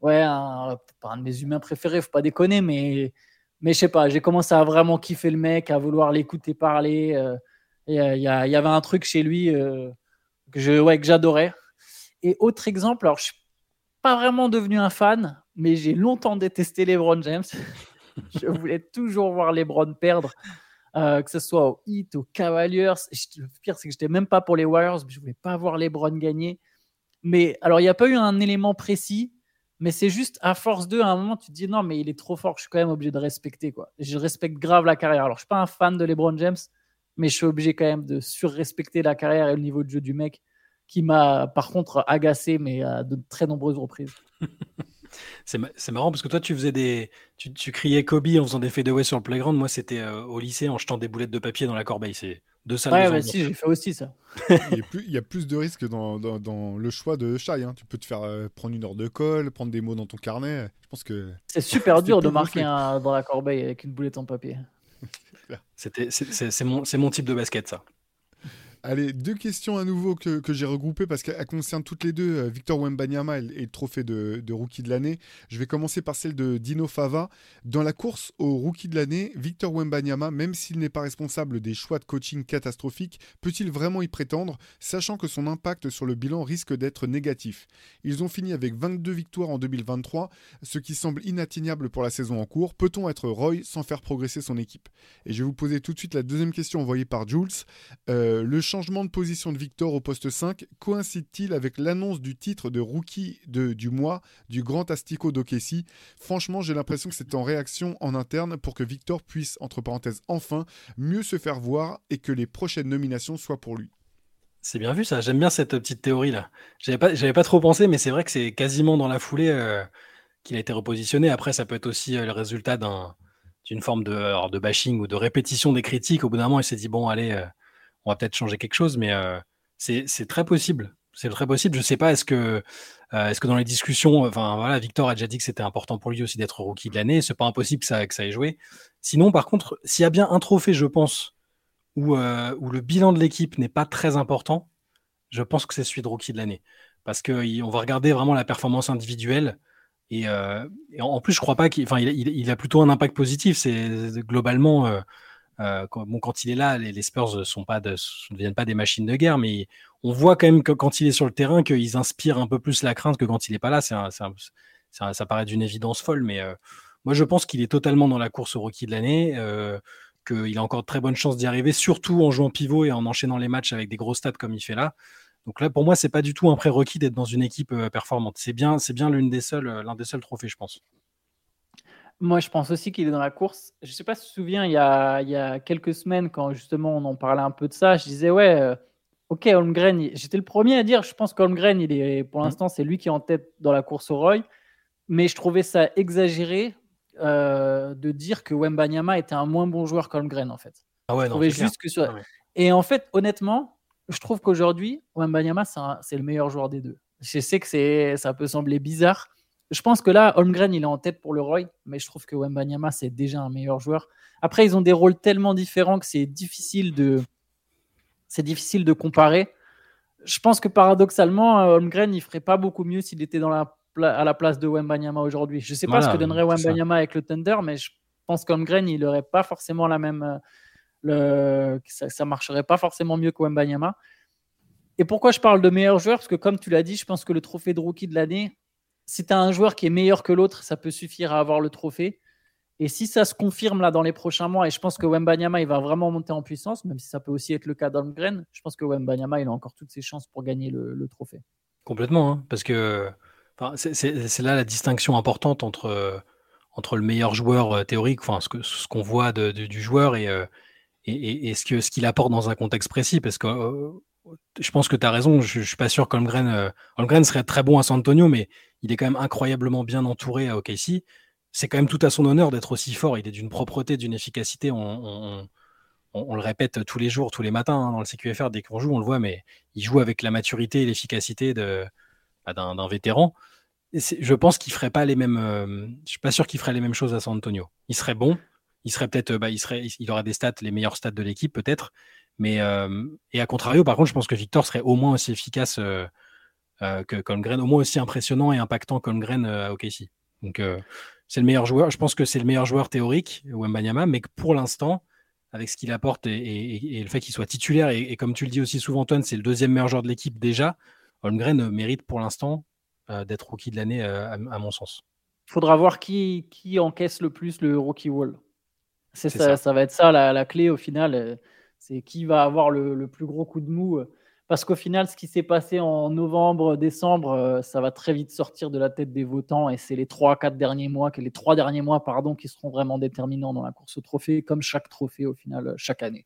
ouais, un, pas un de mes humains préférés, faut pas déconner, mais, mais je sais pas, j'ai commencé à vraiment kiffer le mec, à vouloir l'écouter parler. Euh, euh, il y, avait un truc chez lui que j'adorais. Et autre exemple, alors je suis pas vraiment devenu un fan, mais j'ai longtemps détesté LeBron James. je voulais toujours voir LeBron perdre, euh, que ce soit au Heat, aux Cavaliers. le pire, c'est que j'étais même pas pour les Warriors, mais je voulais pas voir LeBron gagner. Mais alors, il n'y a pas eu un élément précis, mais c'est juste à force d'eux, à un moment, tu te dis non, mais il est trop fort, je suis quand même obligé de respecter. Quoi. Je respecte grave la carrière. Alors, je suis pas un fan de LeBron James, mais je suis obligé quand même de surrespecter la carrière et le niveau de jeu du mec qui m'a par contre agacé, mais à de très nombreuses reprises. c'est marrant parce que toi, tu faisais des, tu, tu, criais Kobe en faisant des fadeaways sur le playground. Moi, c'était euh, au lycée en jetant des boulettes de papier dans la corbeille. C'est deux salles. Ouais, bah si, j'ai fait aussi ça. il, y plus, il, y a plus, de risques dans, dans, le choix de Shai. Hein. Tu peux te faire euh, prendre une heure de colle, prendre des mots dans ton carnet. Je pense que c'est super dur de marquer un, dans la corbeille avec une boulette en papier. C'était, c'est mon, mon type de basket, ça. Allez, deux questions à nouveau que, j'ai regroupées parce qu'elles concernent toutes les deux euh, Victor Wembanyama et, le trophée de, rookie de l'année. Je vais commencer par celle de Dino Fava. Dans la course au rookie de l'année, Victor Wembanyama, même s'il n'est pas responsable des choix de coaching catastrophiques, peut-il vraiment y prétendre, sachant que son impact sur le bilan risque d'être négatif? Ils ont fini avec 22 victoires en 2023, ce qui semble inatteignable pour la saison en cours. Peut-on être Roy sans faire progresser son équipe? Et je vais vous poser tout de suite la deuxième question envoyée par Jules. Euh, le changement de position de Victor au poste 5 coïncide-t-il avec l'annonce du titre de rookie de, du mois du grand Astico d'Okessi Franchement, j'ai l'impression que c'est en réaction en interne pour que Victor puisse, entre parenthèses, enfin mieux se faire voir et que les prochaines nominations soient pour lui. C'est bien vu ça, j'aime bien cette petite théorie là. J'avais pas, pas trop pensé, mais c'est vrai que c'est quasiment dans la foulée euh, qu'il a été repositionné. Après, ça peut être aussi euh, le résultat d'une forme de, de bashing ou de répétition des critiques. Au bout d'un moment, il s'est dit bon, allez, on va peut-être changer quelque chose, mais euh, c'est très possible. C'est très possible. Je sais pas, est-ce que, euh, est-ce que dans les discussions, enfin voilà, Victor a déjà dit que c'était important pour lui aussi d'être rookie de l'année. C'est pas impossible que ça, que ça ait joué. Sinon, par contre, s'il y a bien un trophée, je pense, où, euh, le bilan de l'équipe n'est pas très important, je pense que c'est celui de rookie de l'année. Parce qu'on va regarder vraiment la performance individuelle. Et, en plus, je crois pas qu'il, a plutôt un impact positif. C'est globalement, quand, bon, quand il est là, les, Spurs sont pas ne deviennent pas des machines de guerre, mais on voit quand même que quand il est sur le terrain, qu'ils inspirent un peu plus la crainte que quand il n'est pas là. C'est ça paraît d'une évidence folle, mais euh, moi je pense qu'il est totalement dans la course au rookie de l'année, euh, qu'il a encore de très bonnes chances d'y arriver, surtout en jouant pivot et en enchaînant les matchs avec des gros stats comme il fait là. Donc là, pour moi, c'est pas du tout un prérequis d'être dans une équipe performante. C'est bien, c'est bien l'une des seules, l'un des seuls trophées, je pense. Moi, je pense aussi qu'il est dans la course. Je ne sais pas si tu te souviens, il y, a, il y a quelques semaines, quand justement on en parlait un peu de ça, je disais, ouais, euh, ok, Holmgren, j'étais le premier à dire, je pense qu'Holmgren, il est, pour mmh. l'instant, c'est lui qui est en tête dans la course au Roy. Mais je trouvais ça exagéré euh, de dire que Wembanyama était un moins bon joueur qu'Holmgren, en fait. Ah ouais, non, juste que ah Et en fait, honnêtement, je trouve qu'aujourd'hui, Wembanyama, c'est le meilleur joueur des deux. Je sais que ça peut sembler bizarre, je pense que là, Holmgren, il est en tête pour le Roy, mais je trouve que Wembanyama, c'est déjà un meilleur joueur. Après, ils ont des rôles tellement différents que c'est difficile de, c'est difficile de comparer. Je pense que paradoxalement, Holmgren, il ferait pas beaucoup mieux s'il était dans la, à la place de Wembanyama aujourd'hui. Je ne sais pas ce que donnerait Wembanyama avec le Thunder, mais je pense qu'Holmgren, il n'aurait pas forcément la même. Le, ça, ne marcherait pas forcément mieux que Wembanyama. Et pourquoi je parle de meilleur joueur Parce que, comme tu l'as dit, je pense que le trophée de rookie de l'année, si tu as un joueur qui est meilleur que l'autre, ça peut suffire à avoir le trophée. Et si ça se confirme là dans les prochains mois, et je pense que Wembanyama il va vraiment monter en puissance, même si ça peut aussi être le cas d'Holmgren, je pense que Wembanyama il a encore toutes ses chances pour gagner le, trophée. Complètement, hein, parce que c'est là la distinction importante entre, entre le meilleur joueur euh, théorique, enfin ce qu'on ce voit du joueur euh, et, et, ce qu'il ce apporte dans un contexte précis, parce que euh, je pense que tu as raison, je, ne suis pas sûr qu'Holmgren serait très bon à San Antonio, mais il est quand même incroyablement bien entouré à OKC. C'est quand même tout à son honneur d'être aussi fort. Il est d'une propreté, d'une efficacité. On, le répète tous les jours, tous les matins hein, dans le CQFR. Dès qu'on joue, on le voit, mais il joue avec la maturité et l'efficacité bah, d'un vétéran. je pense qu'il ferait pas les mêmes. Euh, je suis pas sûr qu'il ferait les mêmes choses à San Antonio. Il serait bon. Il serait peut-être. Bah, il serait. Aurait des stats, les meilleurs stats de l'équipe peut-être. Mais euh, et à contrario, par contre, je pense que Victor serait au moins aussi efficace. Euh, euh, que Colmgren, au moins aussi impressionnant et impactant Colmgren euh, à OKC. Donc euh, c'est le meilleur joueur. Je pense que c'est le meilleur joueur théorique, Wembanyama, mais que pour l'instant, avec ce qu'il apporte et, le fait qu'il soit titulaire, et, comme tu le dis aussi souvent, Antoine, c'est le deuxième meilleur joueur de l'équipe déjà, Holmgren mérite pour l'instant d'être rookie de l'année, à, mon sens. Il faudra voir qui, qui encaisse le plus le rookie wall. Ça, ça. ça, va être ça la, clé au final. C'est qui va avoir le, le, plus gros coup de mou. Parce qu'au final, ce qui s'est passé en novembre, décembre, euh, ça va très vite sortir de la tête des votants et c'est les trois, quatre derniers mois, les trois derniers mois, qui seront vraiment déterminants dans la course au trophée, comme chaque trophée au final, euh, chaque année.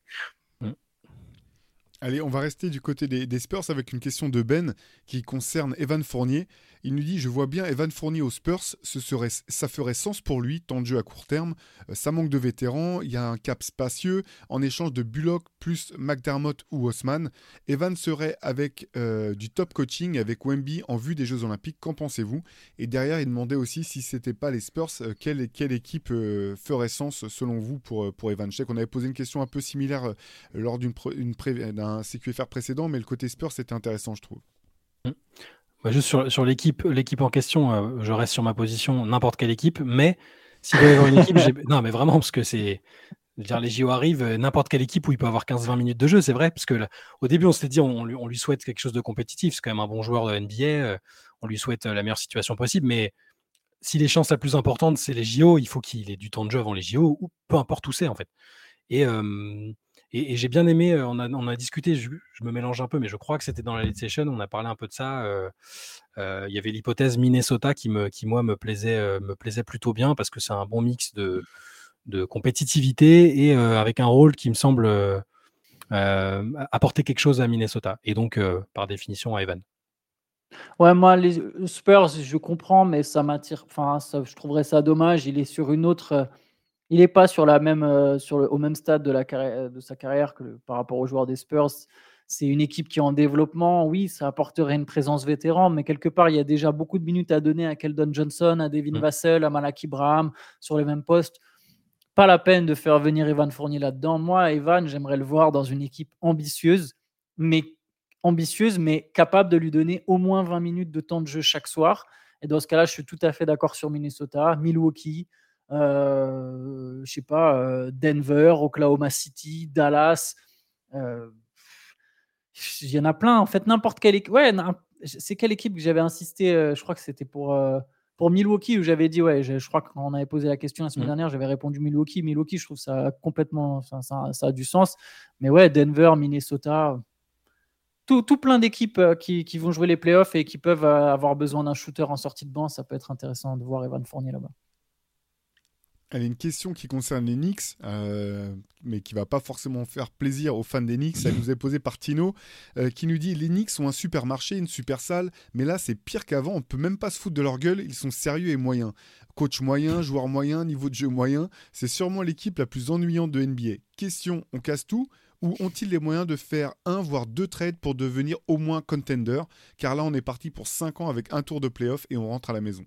Allez, on va rester du côté des, Spurs avec une question de Ben qui concerne Evan Fournier. Il nous dit Je vois bien Evan Fournier aux Spurs, ça ferait sens pour lui, tant de jeu à court terme. Euh, ça manque de vétérans, il y a un cap spacieux. En échange de Bullock plus McDermott ou Haussmann, Evan serait avec euh, du top coaching avec Wemby en vue des Jeux Olympiques. Qu'en pensez-vous? Et derrière, il demandait aussi si c'était pas les Spurs, euh, quelle, équipe ferait sens selon vous pour, Evan? Sais qu'on avait posé une question un peu similaire lors d'un un CQFR précédent, mais le côté Spurs, c'était intéressant, je trouve. Bah, juste sur, l'équipe, l'équipe en question, euh, je reste sur ma position, n'importe quelle équipe, mais s'il doit y avoir une équipe, non, mais vraiment, parce que c'est. Dire, les JO arrivent, euh, n'importe quelle équipe où il peut avoir 15-20 minutes de jeu, c'est vrai, parce que au début, on s'était dit, on, on, lui souhaite quelque chose de compétitif, c'est quand même un bon joueur de NBA, on lui souhaite la meilleure situation possible, mais si les chances la plus importante, c'est les JO, il faut qu'il ait du temps de jeu avant les JO, ou peu importe où c'est en fait. Et, et, j'ai bien aimé, on a, discuté, je, me mélange un peu, mais je crois que c'était dans la Lead Session, on a parlé un peu de ça. Il y avait l'hypothèse Minnesota qui, me, qui, moi, me plaisait, me plaisait plutôt bien parce que c'est un bon mix de compétitivité et avec un rôle qui me semble apporter quelque chose à Minnesota et donc, par définition, à Evan. Ouais, moi, les Spurs, je comprends, mais ça m'attire. Enfin, je trouverais ça dommage. Il est sur une autre. Euh, il n'est pas sur la même, euh, sur le, au même stade de, la carrière, de sa carrière que par rapport aux joueurs des Spurs. C'est une équipe qui est en développement. Oui, ça apporterait une présence vétéran, mais quelque part, il y a déjà beaucoup de minutes à donner à Keldon Johnson, à Devin mmh. Vassell, à Malaki Braham sur les mêmes postes. Pas la peine de faire venir Evan Fournier là-dedans. Moi, Evan, j'aimerais le voir dans une équipe ambitieuse, mais ambitieuse, mais capable de lui donner au moins 20 minutes de temps de jeu chaque soir. Et dans ce cas-là, je suis tout à fait d'accord sur Minnesota, Milwaukee, euh, je sais pas, euh, Denver, Oklahoma City, Dallas. Euh, il y en a plein. En fait, n'importe quelle équipe. Ouais, c'est quelle équipe que j'avais insisté euh, Je crois que c'était pour, pour Milwaukee où j'avais dit, ouais, je, crois qu'on avait posé la question la semaine mmh. dernière, j'avais répondu Milwaukee. Milwaukee, je trouve ça complètement, ça, ça, a du sens. Mais ouais, Denver, Minnesota, tout, plein d'équipes euh, qui, vont jouer les playoffs et qui peuvent euh, avoir besoin d'un shooter en sortie de banc. Ça peut être intéressant de voir Evan Fournier là-bas. Elle a une question qui concerne les Knicks, euh, mais qui va pas forcément faire plaisir aux fans des Knicks. Elle nous est posée par Tino, qui nous dit les Knicks sont un supermarché, une super salle, mais là c'est pire qu'avant. On peut même pas se foutre de leur gueule. Ils sont sérieux et moyens. Coach moyen, joueur moyen, niveau de jeu moyen. C'est sûrement l'équipe la plus ennuyante de NBA. Question on casse tout? Ou ont-ils les moyens de faire un voire deux trades pour devenir au moins contender? Car là, on est parti pour 5 ans avec un tour de playoff et on rentre à la maison.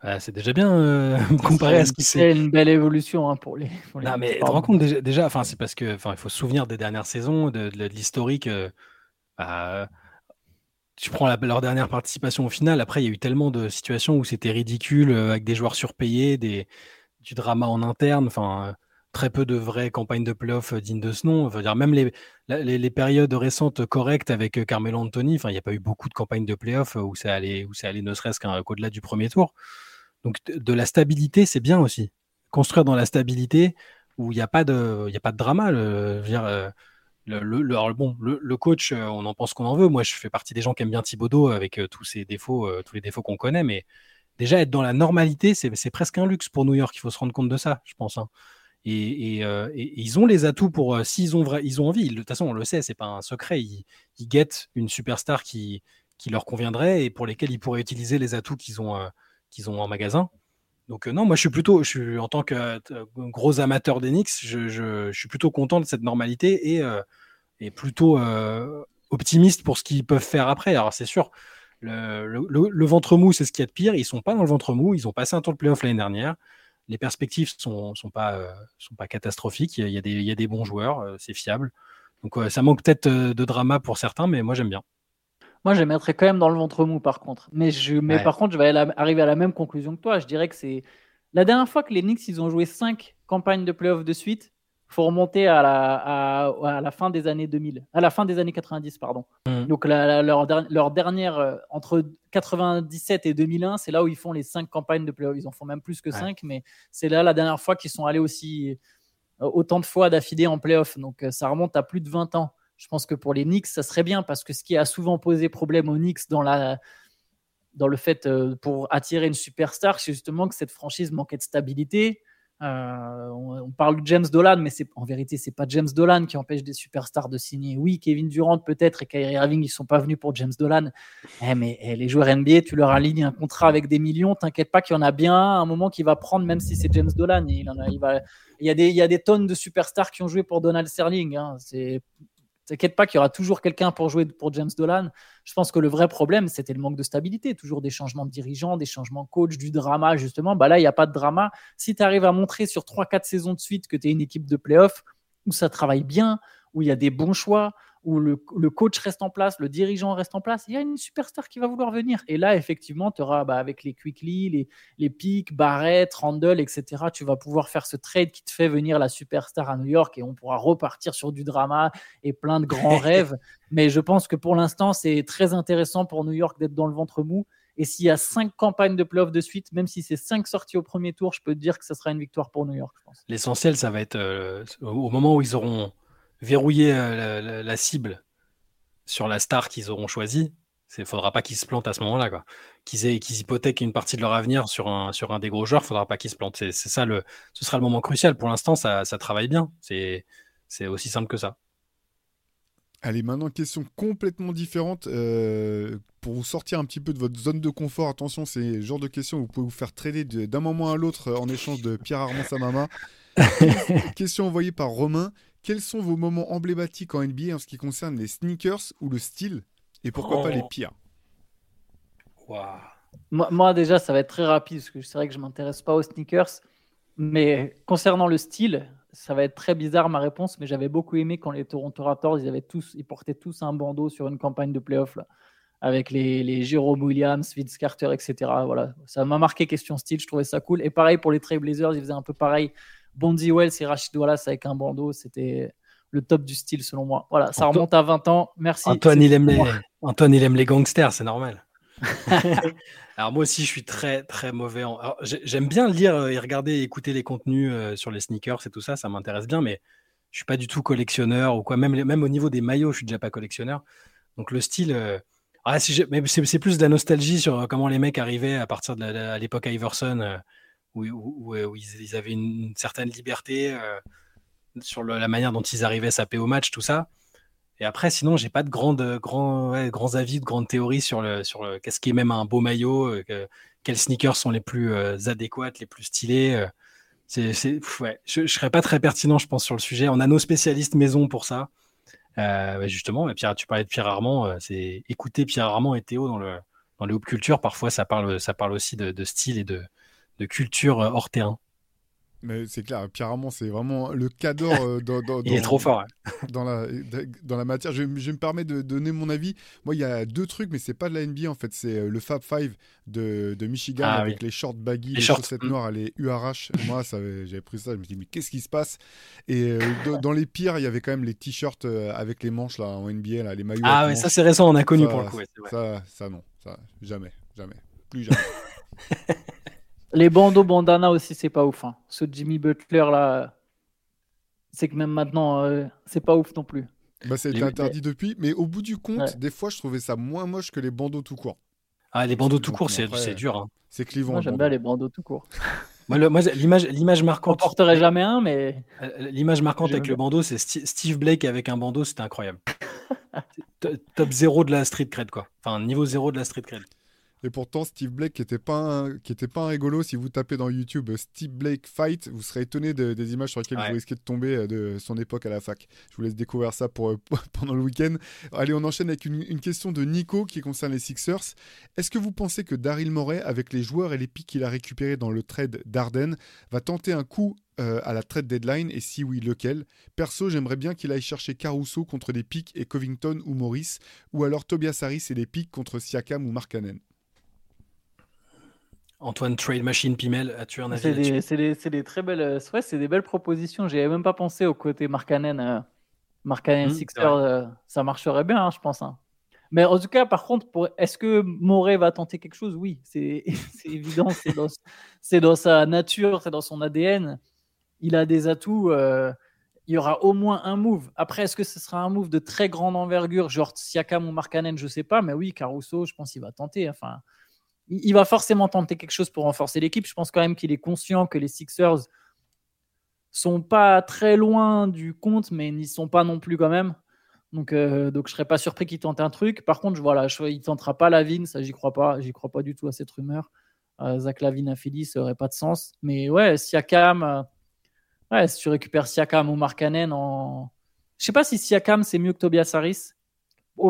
Ah, c'est déjà bien euh, comparé à ce qui c'est. une belle évolution hein, pour les. non, mais tu te rends compte déjà, enfin, c'est parce que, enfin, il faut se souvenir des dernières saisons, de, l'historique. Euh, bah, tu prends leur dernière participation au final. Après, il y a eu tellement de situations où c'était ridicule, euh, avec des joueurs surpayés, des, du drama en interne. Enfin, très peu de vraies campagnes de playoff dignes de ce nom. dire, même les, les, périodes récentes correctes avec Carmelo Anthony, il n'y a pas eu beaucoup de campagnes de playoff où où ça allait ne serait-ce qu'au-delà du premier tour. Donc de la stabilité, c'est bien aussi. Construire dans la stabilité où il n'y a, pas de, a pas de drama. Le, le, bon, le, coach, on en pense qu'on en veut. Moi, je fais partie des gens qui aiment bien Thibodeau avec tous ses défauts, tous les défauts qu'on connaît. Mais déjà, être dans la normalité, c'est presque un luxe pour New York. Il faut se rendre compte de ça, je pense. Hein. Euh, et, ils ont les atouts pour, euh, s'ils ont, ils ont envie, de toute façon on le sait, c'est pas un secret, ils, guettent une superstar qui, qui leur conviendrait et pour lesquels ils pourraient utiliser les atouts qu'ils ont, euh, qu'ils ont en magasin. Donc non, moi je suis plutôt, je suis en tant que gros amateur d'Enix, je, je, suis plutôt content de cette normalité et, et plutôt optimiste pour ce qu'ils peuvent faire après. Alors c'est sûr, le, ventre mou, c'est ce qu'il y a de pire. Ils sont pas dans le ventre mou. Ils ont passé un tour de playoff l'année dernière les perspectives sont, sont pas, euh, sont pas catastrophiques. Il y, a, des, il y a des bons joueurs, euh, c'est fiable. Donc ça manque peut-être euh, de drama pour certains, mais moi j'aime bien. Moi, je mettrais quand même dans le ventre mou, par contre. Mais, je, mais par contre, je vais arriver à la même conclusion que toi. Je dirais que c'est la dernière fois que les Knicks ils ont joué 5 campagnes de playoffs de suite faut remonter à la, à, la, fin des années 2000, à la fin des années 90, pardon. Mm. Donc leur, leur, dernière, euh, entre 97 et 2001, c'est là où ils font les cinq campagnes de playoffs. Ils en font même plus que cinq, mais c'est là la dernière fois qu'ils sont allés aussi euh, autant de fois d'affilée en playoffs. Donc euh, ça remonte à plus de 20 ans. Je pense que pour les Knicks, ça serait bien parce que ce qui a souvent posé problème aux Knicks dans la dans le fait pour attirer une superstar, c'est justement que cette franchise manquait de stabilité euh, on, parle de James Dolan, mais en vérité, c'est pas James Dolan qui empêche des superstars de signer. Oui, Kevin Durant peut-être et Kyrie Irving, ils sont pas venus pour James Dolan. Eh, mais eh, les joueurs NBA, tu leur alignes un contrat avec des millions, t'inquiète pas qu'il y en a bien un moment qui va prendre, même si c'est James Dolan. Il y a des tonnes de superstars qui ont joué pour Donald Sterling. Hein. C'est T'inquiète pas qu'il y aura toujours quelqu'un pour jouer pour James Dolan. Je pense que le vrai problème, c'était le manque de stabilité. Toujours des changements de dirigeants, des changements de coach, du drama, justement. Bah là, il n'y a pas de drama. Si tu arrives à montrer sur 3-4 saisons de suite que tu es une équipe de playoff où ça travaille bien, où il y a des bons choix, où le, coach reste en place, le dirigeant reste en place, il y a une superstar qui va vouloir venir. Et là, effectivement, tu auras bah, avec les Quickly, les, les Pick, Barrett, Randall, etc., tu vas pouvoir faire ce trade qui te fait venir la superstar à New York et on pourra repartir sur du drama et plein de grands rêves. Mais je pense que pour l'instant, c'est très intéressant pour New York d'être dans le ventre mou. Et s'il y a cinq campagnes de playoffs de suite, même si c'est cinq sorties au premier tour, je peux te dire que ce sera une victoire pour New York. L'essentiel, ça va être euh, au moment où ils auront verrouiller euh, la, cible sur la star qu'ils auront choisie, il ne faudra pas qu'ils se plantent à ce moment-là. Qu'ils qu'ils hypothèquent une partie de leur avenir sur un, sur un des gros joueurs, il ne faudra pas qu'ils se plantent. C'est ça le, ce sera le moment crucial. Pour l'instant, ça, ça, travaille bien. C'est aussi simple que ça. Allez, maintenant, question complètement différente. Euh, pour vous sortir un petit peu de votre zone de confort, attention, c'est le genre de questions où vous pouvez vous faire trader d'un moment à l'autre en échange de Pierre Armand Samama. question envoyée par Romain. Quels sont vos moments emblématiques en NBA en ce qui concerne les sneakers ou le style Et pourquoi pas les oh. pires? Moi, déjà, ça va être très rapide parce que c'est vrai que je ne m'intéresse pas aux sneakers. Mais concernant le style, ça va être très bizarre ma réponse, mais j'avais beaucoup aimé quand les Toronto Raptors, ils, avaient tous, ils portaient tous un bandeau sur une campagne de playoff avec les, les Jerome Williams, Vince Carter, etc. Voilà, ça m'a marqué question style, je trouvais ça cool. Et pareil pour les Trailblazers, ils faisaient un peu pareil Bonzi Wells et Rachid Wallace avec un bandeau, c'était le top du style selon moi. Voilà, ça remonte à 20 ans. Merci. Antoine, il aime, les... Antoine il aime les gangsters, c'est normal. Alors moi aussi, je suis très très mauvais. En... J'aime bien lire euh, et regarder et écouter les contenus euh, sur les sneakers et tout ça, ça m'intéresse bien, mais je suis pas du tout collectionneur ou quoi. Même, même au niveau des maillots, je suis déjà pas collectionneur. Donc le style, euh, ah, c'est plus de la nostalgie sur comment les mecs arrivaient à partir de l'époque Iverson où, ils, avaient une, certaine liberté euh, sur la manière dont ils arrivaient à saper au match, tout ça. Et après, sinon, j'ai pas de grandes, grands, grands avis, de grandes théories sur le, sur qu'est-ce qui est même un beau maillot, euh, quels sneakers sont les plus euh, adéquates, les plus stylés. c'est, ouais, je, ne serais pas très pertinent, je pense, sur le sujet. On a nos spécialistes maison pour ça. justement, et Pierre, tu parlais de Pierre Armand, c'est écouter Pierre Armand et Théo dans le dans les culture. Parfois, ça parle, ça parle aussi de style et de, de culture euh, hors terrain. Mais c'est clair, Pierre Armand, c'est vraiment le cadeau. Euh, dans, il est trop fort. Dans, la, dans la matière. Je, me permets de donner mon avis. Moi, il y a deux trucs, mais c'est pas de la NBA en fait. C'est euh, le Fab Five de, de Michigan ah avec les shorts baggy, les, chaussettes mm. noires, les URH. Moi, j'avais pris ça. Je me dis, mais qu'est-ce qui se passe? Et dans les pires, il y avait quand même les t-shirts avec les manches là en NBA, là, les maillots. Ah ouais, ça c'est récent, on a connu pour le coup. ça, ça, non, ça, jamais, jamais, plus jamais. Les bandeaux bandana aussi, c'est pas ouf. Hein. Ce Jimmy Butler là, c'est que même maintenant, euh, c'est pas ouf non plus. Bah, ça a été interdit depuis, mais au bout du compte, des fois, je trouvais ça moins moche que les bandeaux tout court. Ah, les bandeaux tout court, c'est dur. Hein. C'est clivant. Moi, j'aime bien les bandeaux tout court. moi, l'image marquante. Je porterai jamais un, mais. Euh, l'image marquante avec le bandeau, c'est Steve Blake avec un bandeau, c'était incroyable. Top 0 de la street cred, quoi. Enfin, niveau 0 de la street cred. Et pourtant, Steve Blake, qui n'était pas, un, qui était pas un rigolo, si vous tapez dans YouTube euh, Steve Blake Fight, vous serez étonné des images sur lesquelles vous risquez de tomber euh, de son époque à la fac. Je vous laisse découvrir ça pour, euh, pendant le week-end. Allez, on enchaîne avec une, question de Nico qui concerne les Sixers. Est-ce que vous pensez que Daryl Morey, avec les joueurs et les pics qu'il a récupérés dans le trade d'Arden, va tenter un coup à la trade deadline? Et si oui, lequel? Perso, j'aimerais bien qu'il aille chercher Caruso contre des pics et Covington ou Morris, ou alors Tobias Harris et des pics contre Siakam ou Markkanen. Antoine Trade Machine Pimel, as-tu un avis C'est des, très belles, euh, ouais, c'est des belles propositions. J'avais même pas pensé au côté Markkanen, euh, Markkanen mmh, Sixer, euh, ça marcherait bien, hein, je pense. Hein. Mais en tout cas, par contre, pour... est-ce que Moret va tenter quelque chose? Oui, c'est évident, c'est dans, dans, sa nature, c'est dans son ADN. Il a des atouts. il y aura au moins un move. Après, est-ce que ce sera un move de très grande envergure, genre Siakam ou Markkanen Je sais pas, mais oui, Caruso, je pense qu'il va tenter. Enfin, il va forcément tenter quelque chose pour renforcer l'équipe. Je pense quand même qu'il est conscient que les Sixers sont pas très loin du compte, mais n'y sont pas non plus quand même. Donc, euh, donc je serais pas surpris qu'il tente un truc. Par contre, voilà, je, il tentera pas Lavine, ça j'y crois pas, j'y crois pas du tout à cette rumeur. Euh, Zach Lavine à Philly, ça aurait pas de sens. Mais ouais, Siakam, euh, ouais, si tu récupères Siakam ou Markkanen en, je sais pas si Siakam c'est mieux que Tobias Harris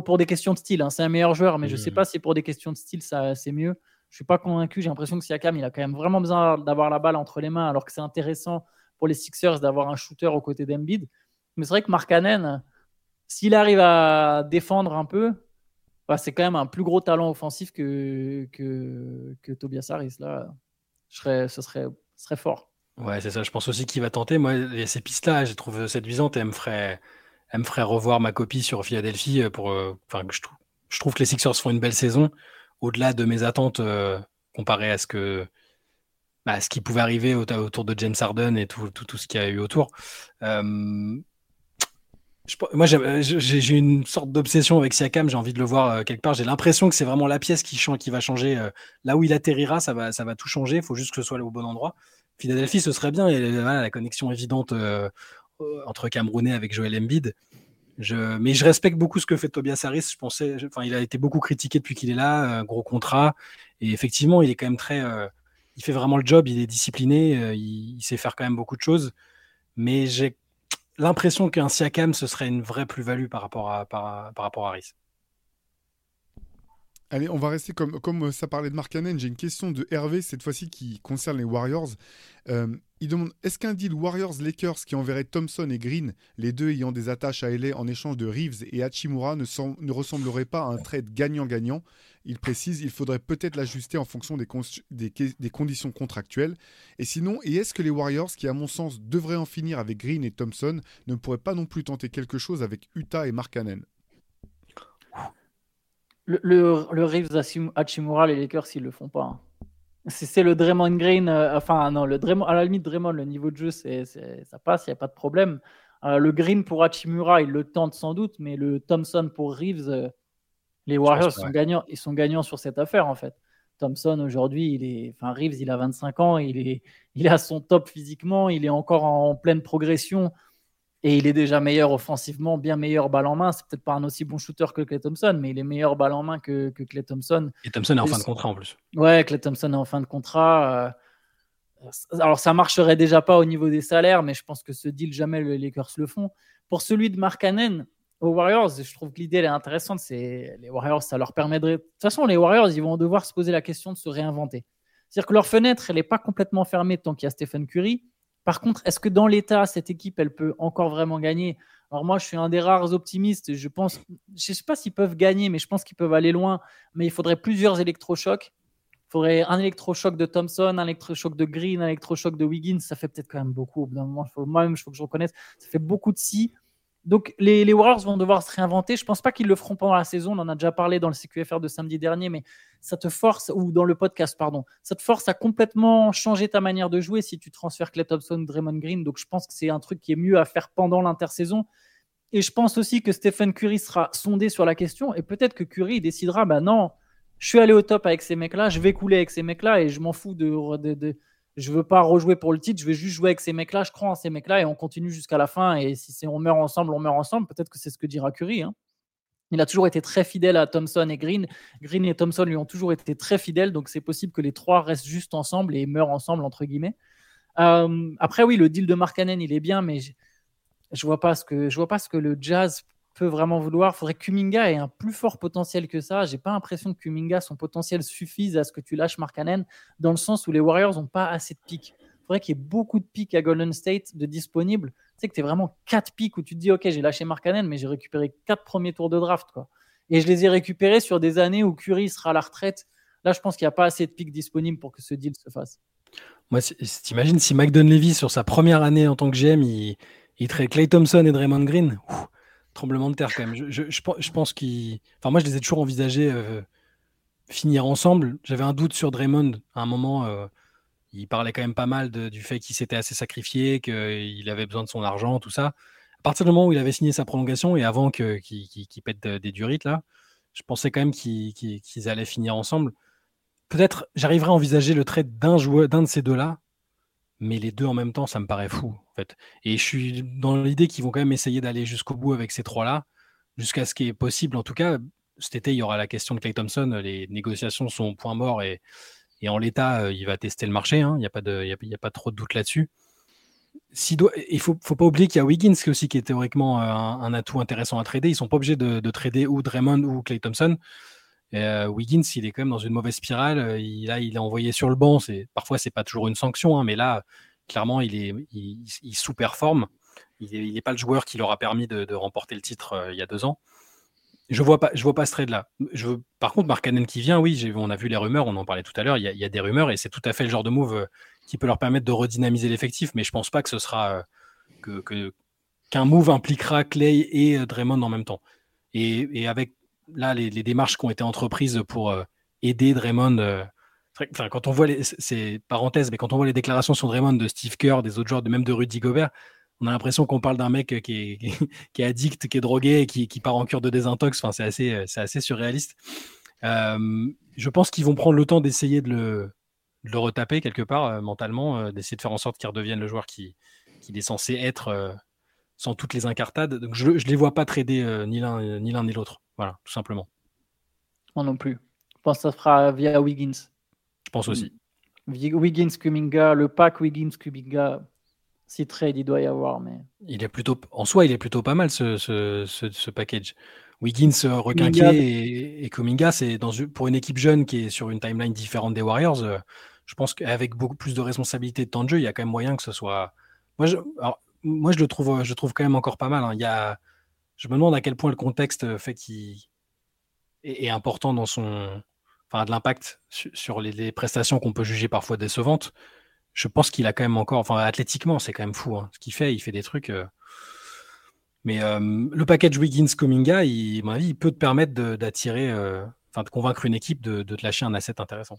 pour des questions de style. Hein. C'est un meilleur joueur, mais je ne sais pas si pour des questions de style, ça, c'est mieux. Je ne suis pas convaincu. J'ai l'impression que Siakam, il a quand même vraiment besoin d'avoir la balle entre les mains, alors que c'est intéressant pour les Sixers d'avoir un shooter aux côtés d'Embiid. Mais c'est vrai que Mark s'il arrive à défendre un peu, bah, c'est quand même un plus gros talent offensif que, que, que Tobias Harris. Là, je serais, ce serait, serait fort. Ouais, c'est ça. Je pense aussi qu'il va tenter. Moi, ces pistes-là, je trouve séduisantes et elle me ferait, elle me ferait revoir ma copie sur Philadelphie pour. Euh, enfin, je, trouve, je trouve que les Sixers font une belle saison, au-delà de mes attentes euh, comparé à ce que. Bah, ce qui pouvait arriver autour de James Harden et tout, tout, tout ce qu'il y a eu autour. Euh, moi, j'ai une sorte d'obsession avec Siakam. J'ai envie de le voir euh, quelque part. J'ai l'impression que c'est vraiment la pièce qui, qui va changer. Euh, là où il atterrira, ça va, ça va tout changer. Il faut juste que ce soit au bon endroit. Philadelphie, ce serait bien. Et la connexion évidente euh, entre Camerounais avec Joel Embiid. Je, mais je respecte beaucoup ce que fait Tobias Harris. Je pensais, enfin, il a été beaucoup critiqué depuis qu'il est là, gros contrat. Et effectivement, il est quand même très, il fait vraiment le job. Il est discipliné. il, sait faire quand même beaucoup de choses. Mais j'ai l'impression qu'un Siakam, ce serait une vraie plus-value par rapport à, par, rapport à Harris. Allez, on va rester comme, comme ça parlait de Mark. J'ai une question de Hervé, cette fois-ci qui concerne les Warriors. Euh, il demande est-ce qu'un deal Warriors-Lakers qui enverrait Thompson et Green, les deux ayant des attaches à LA en échange de Reeves et Hachimura, ne, ressemblerait pas à un trade gagnant-gagnant? Il précise il faudrait peut-être l'ajuster en fonction des, conditions contractuelles. Et sinon, et est-ce que les Warriors, qui à mon sens devraient en finir avec Green et Thompson, ne pourraient pas non plus tenter quelque chose avec Utah et Markkanen le, le, le Reeves Hachimura, les Lakers, ils le font pas. Hein. C'est le Draymond Green, euh, enfin non, le Draymond, à la limite Draymond, le niveau de jeu, c'est ça passe, il n'y a pas de problème. Euh, le Green pour Hachimura, il le tente sans doute, mais le Thompson pour Reeves, euh, les Warriors sont, gagnants, ils sont gagnants sur cette affaire, en fait. Thompson, aujourd'hui, il est, enfin, Reeves, il a 25 ans, il est, il est à son top physiquement, il est encore en pleine progression et il est déjà meilleur offensivement, bien meilleur balle en main. C'est peut-être pas un aussi bon shooter que Clay Thompson, mais il est meilleur balle en main que, que Clay Thompson. Et Thompson est en fin de contrat en plus. Ouais, Clay Thompson est en fin de contrat. Alors, ça marcherait déjà pas au niveau des salaires, mais je pense que ce deal, jamais les Lakers le font. Pour celui de Mark Cannon, aux Warriors, je trouve que l'idée est intéressante. C'est les Warriors, ça leur permettrait. De toute façon, les Warriors, ils vont devoir se poser la question de se réinventer. C'est-à-dire que leur fenêtre, elle n'est pas complètement fermée tant qu'il y a Stephen Curry. Par contre, est-ce que dans l'état, cette équipe, elle peut encore vraiment gagner? Alors moi, je suis un des rares optimistes. Je pense, je sais pas s'ils peuvent gagner, mais je pense qu'ils peuvent aller loin. Mais il faudrait plusieurs électrochocs. Il faudrait un électrochoc de Thompson, un électrochoc de Green, un électrochoc de Wiggins. Ça fait peut-être quand même beaucoup. Au moi-même, il faut que je reconnaisse, ça fait beaucoup de si. Donc les, Warriors vont devoir se réinventer. Je pense pas qu'ils le feront pendant la saison. On en a déjà parlé dans le CQFR de samedi dernier, mais ça te force, ou dans le podcast, pardon, ça te force à complètement changer ta manière de jouer si tu transfères Clay Thompson, Draymond Green. Donc je pense que c'est un truc qui est mieux à faire pendant l'intersaison. Et je pense aussi que Stephen Curry sera sondé sur la question et peut-être que Curry décidera, bah non, je suis allé au top avec ces mecs-là, je vais couler avec ces mecs-là et je m'en fous de, de je veux pas rejouer pour le titre, je vais juste jouer avec ces mecs-là, je crois en ces mecs-là et on continue jusqu'à la fin. Et si on meurt ensemble, on meurt ensemble. Peut-être que c'est ce que dira Curry. Hein. Il a toujours été très fidèle à Thompson et Green. Green et Thompson lui ont toujours été très fidèles, donc c'est possible que les trois restent juste ensemble et meurent ensemble, entre guillemets. Euh, après, oui, le deal de Markkanen, il est bien, mais je, je vois vois pas ce que le Jazz peut vraiment vouloir. Il faudrait que Kuminga ait un plus fort potentiel que ça. J'ai pas l'impression que Kuminga, son potentiel suffise à ce que tu lâches Markkanen, dans le sens où les Warriors n'ont pas assez de pics. Il faudrait qu'il y ait beaucoup de pics à Golden State de disponibles. Tu sais que tu es vraiment 4 pics où tu te dis, OK, j'ai lâché Markkanen, mais j'ai récupéré 4 premiers tours de draft. Quoi. Et je les ai récupérés sur des années où Curry sera à la retraite. Là, je pense qu'il n'y a pas assez de pics disponibles pour que ce deal se fasse. Moi, t'imagines si Mike Dunleavy, sur sa première année en tant que GM, il, il traite Clay Thompson et Draymond Green? Tremblement de terre quand même. Je, je, pense qu'ils. Enfin, moi, je les ai toujours envisagés euh, finir ensemble. J'avais un doute sur Draymond. À un moment, euh, il parlait quand même pas mal du fait qu'il s'était assez sacrifié, qu'il avait besoin de son argent, tout ça. À partir du moment où il avait signé sa prolongation et avant qu'il pète des durites, là, je pensais quand même qu'ils allaient finir ensemble. Peut-être j'arriverai à envisager le trait d'un d'un de ces deux-là, mais les deux en même temps, ça me paraît fou. En. Et je suis dans l'idée qu'ils vont quand même essayer d'aller jusqu'au bout avec ces trois-là, jusqu'à ce qui est possible. En tout cas, cet été, il y aura la question de Clay Thompson. Les négociations sont au point mort et, en l'état, euh, il va tester le marché. Hein. Il n'y a, pas pas trop de doute là-dessus. Il ne faut, faut, pas oublier qu'il y a Wiggins qui, aussi, qui est théoriquement euh, un, atout intéressant à trader. Ils ne sont pas obligés de, trader ou Draymond ou Clay Thompson. Euh, Wiggins, il est quand même dans une mauvaise spirale. Euh, il, là, il est envoyé sur le banc. C'est, parfois, c'est pas toujours une sanction, hein, mais là, clairement, il, est, il, sous-performe. il n'est pas le joueur qui leur a permis de, remporter le titre il y a deux ans. Je vois pas, je vois pas ce trade-là. Par contre, Markkanen qui vient, oui, on a vu les rumeurs, on en parlait tout à l'heure. Il y, a des rumeurs et c'est tout à fait le genre de move qui peut leur permettre de redynamiser l'effectif. Mais je pense pas que ce sera que qu'un move impliquera Clay et Draymond en même temps. Et, avec là les, démarches qui ont été entreprises pour aider Draymond. Enfin, quand on voit les, c'est parenthèse, mais quand on voit les déclarations sur Draymond de Steve Kerr, des autres joueurs, de même de Rudy Gobert, on a l'impression qu'on parle d'un mec qui est, addict, qui est drogué, qui, qui part en cure de désintox. Enfin, c'est assez, c'est assez surréaliste. je pense qu'ils vont prendre le temps d'essayer de le, retaper quelque part euh, mentalement, euh, d'essayer de faire en sorte qu'il redevienne le joueur qui, qu'il est censé être euh, sans toutes les incartades. Donc je ne les vois pas trader ni l'un ni l'un ni l'autre. Voilà, tout simplement. Moi non plus. Je pense que ça sera via Wiggins. Je pense aussi. Wiggins, Kuminga, le pack Wiggins, Kuminga, si trade il doit y avoir, mais. Il est plutôt, en soi, il est plutôt pas mal ce, ce, ce, package. Wiggins euh, requinqué et, et Kuminga, c'est dans pour une équipe jeune qui est sur une timeline différente des Warriors. Euh, je pense qu'avec beaucoup plus de responsabilités de temps de jeu, il y a quand même moyen que ce soit. Moi, je, moi, je le trouve, je trouve quand même encore pas mal. Hein. Il y a, je me demande à quel point le contexte fait qu'il est, important dans son, enfin, de l'impact sur, les, prestations qu'on peut juger parfois décevantes je pense qu'il a quand même encore, enfin athlétiquement, c'est quand même fou hein. ce qu'il fait. Il fait des trucs. Euh. Mais euh, le package Wiggins Cominga, il, il peut te permettre d'attirer, euh, enfin de convaincre une équipe de te lâcher un asset intéressant.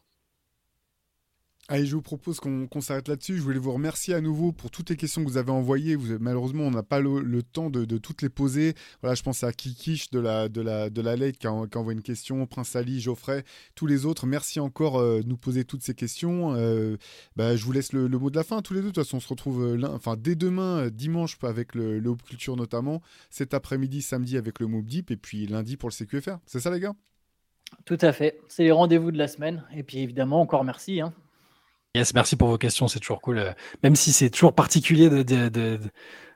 Allez, je vous propose qu'on s'arrête là-dessus. Je voulais vous remercier à nouveau pour toutes les questions que vous avez envoyées. Vous, malheureusement, on n'a pas le, temps de, toutes les poser. Voilà, je pense à Kikish de la, de la, de la qui, a, envoyé une question, Prince Ali, Geoffrey, tous les autres. Merci encore euh, de nous poser toutes ces questions. Euh, bah, je vous laisse le, mot de la fin tous les deux. De toute façon, on se retrouve euh, enfin, dès demain, dimanche, avec le, le Culture notamment. Cet après-midi, samedi avec le Mob Deep et puis lundi pour le CQFR. C'est ça, les gars? Tout à fait. C'est les rendez-vous de la semaine. Et puis évidemment, encore merci. Hein. Yes, merci pour vos questions, c'est toujours cool. Euh, même si c'est toujours particulier de,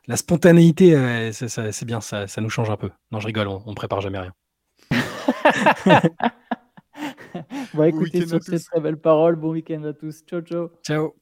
la spontanéité, euh, c'est bien, ça, nous change un peu. Non, je rigole, on, prépare jamais rien. bon, écoutez, sur ces très belles paroles, bon week-end à tous. Ciao, ciao. Ciao.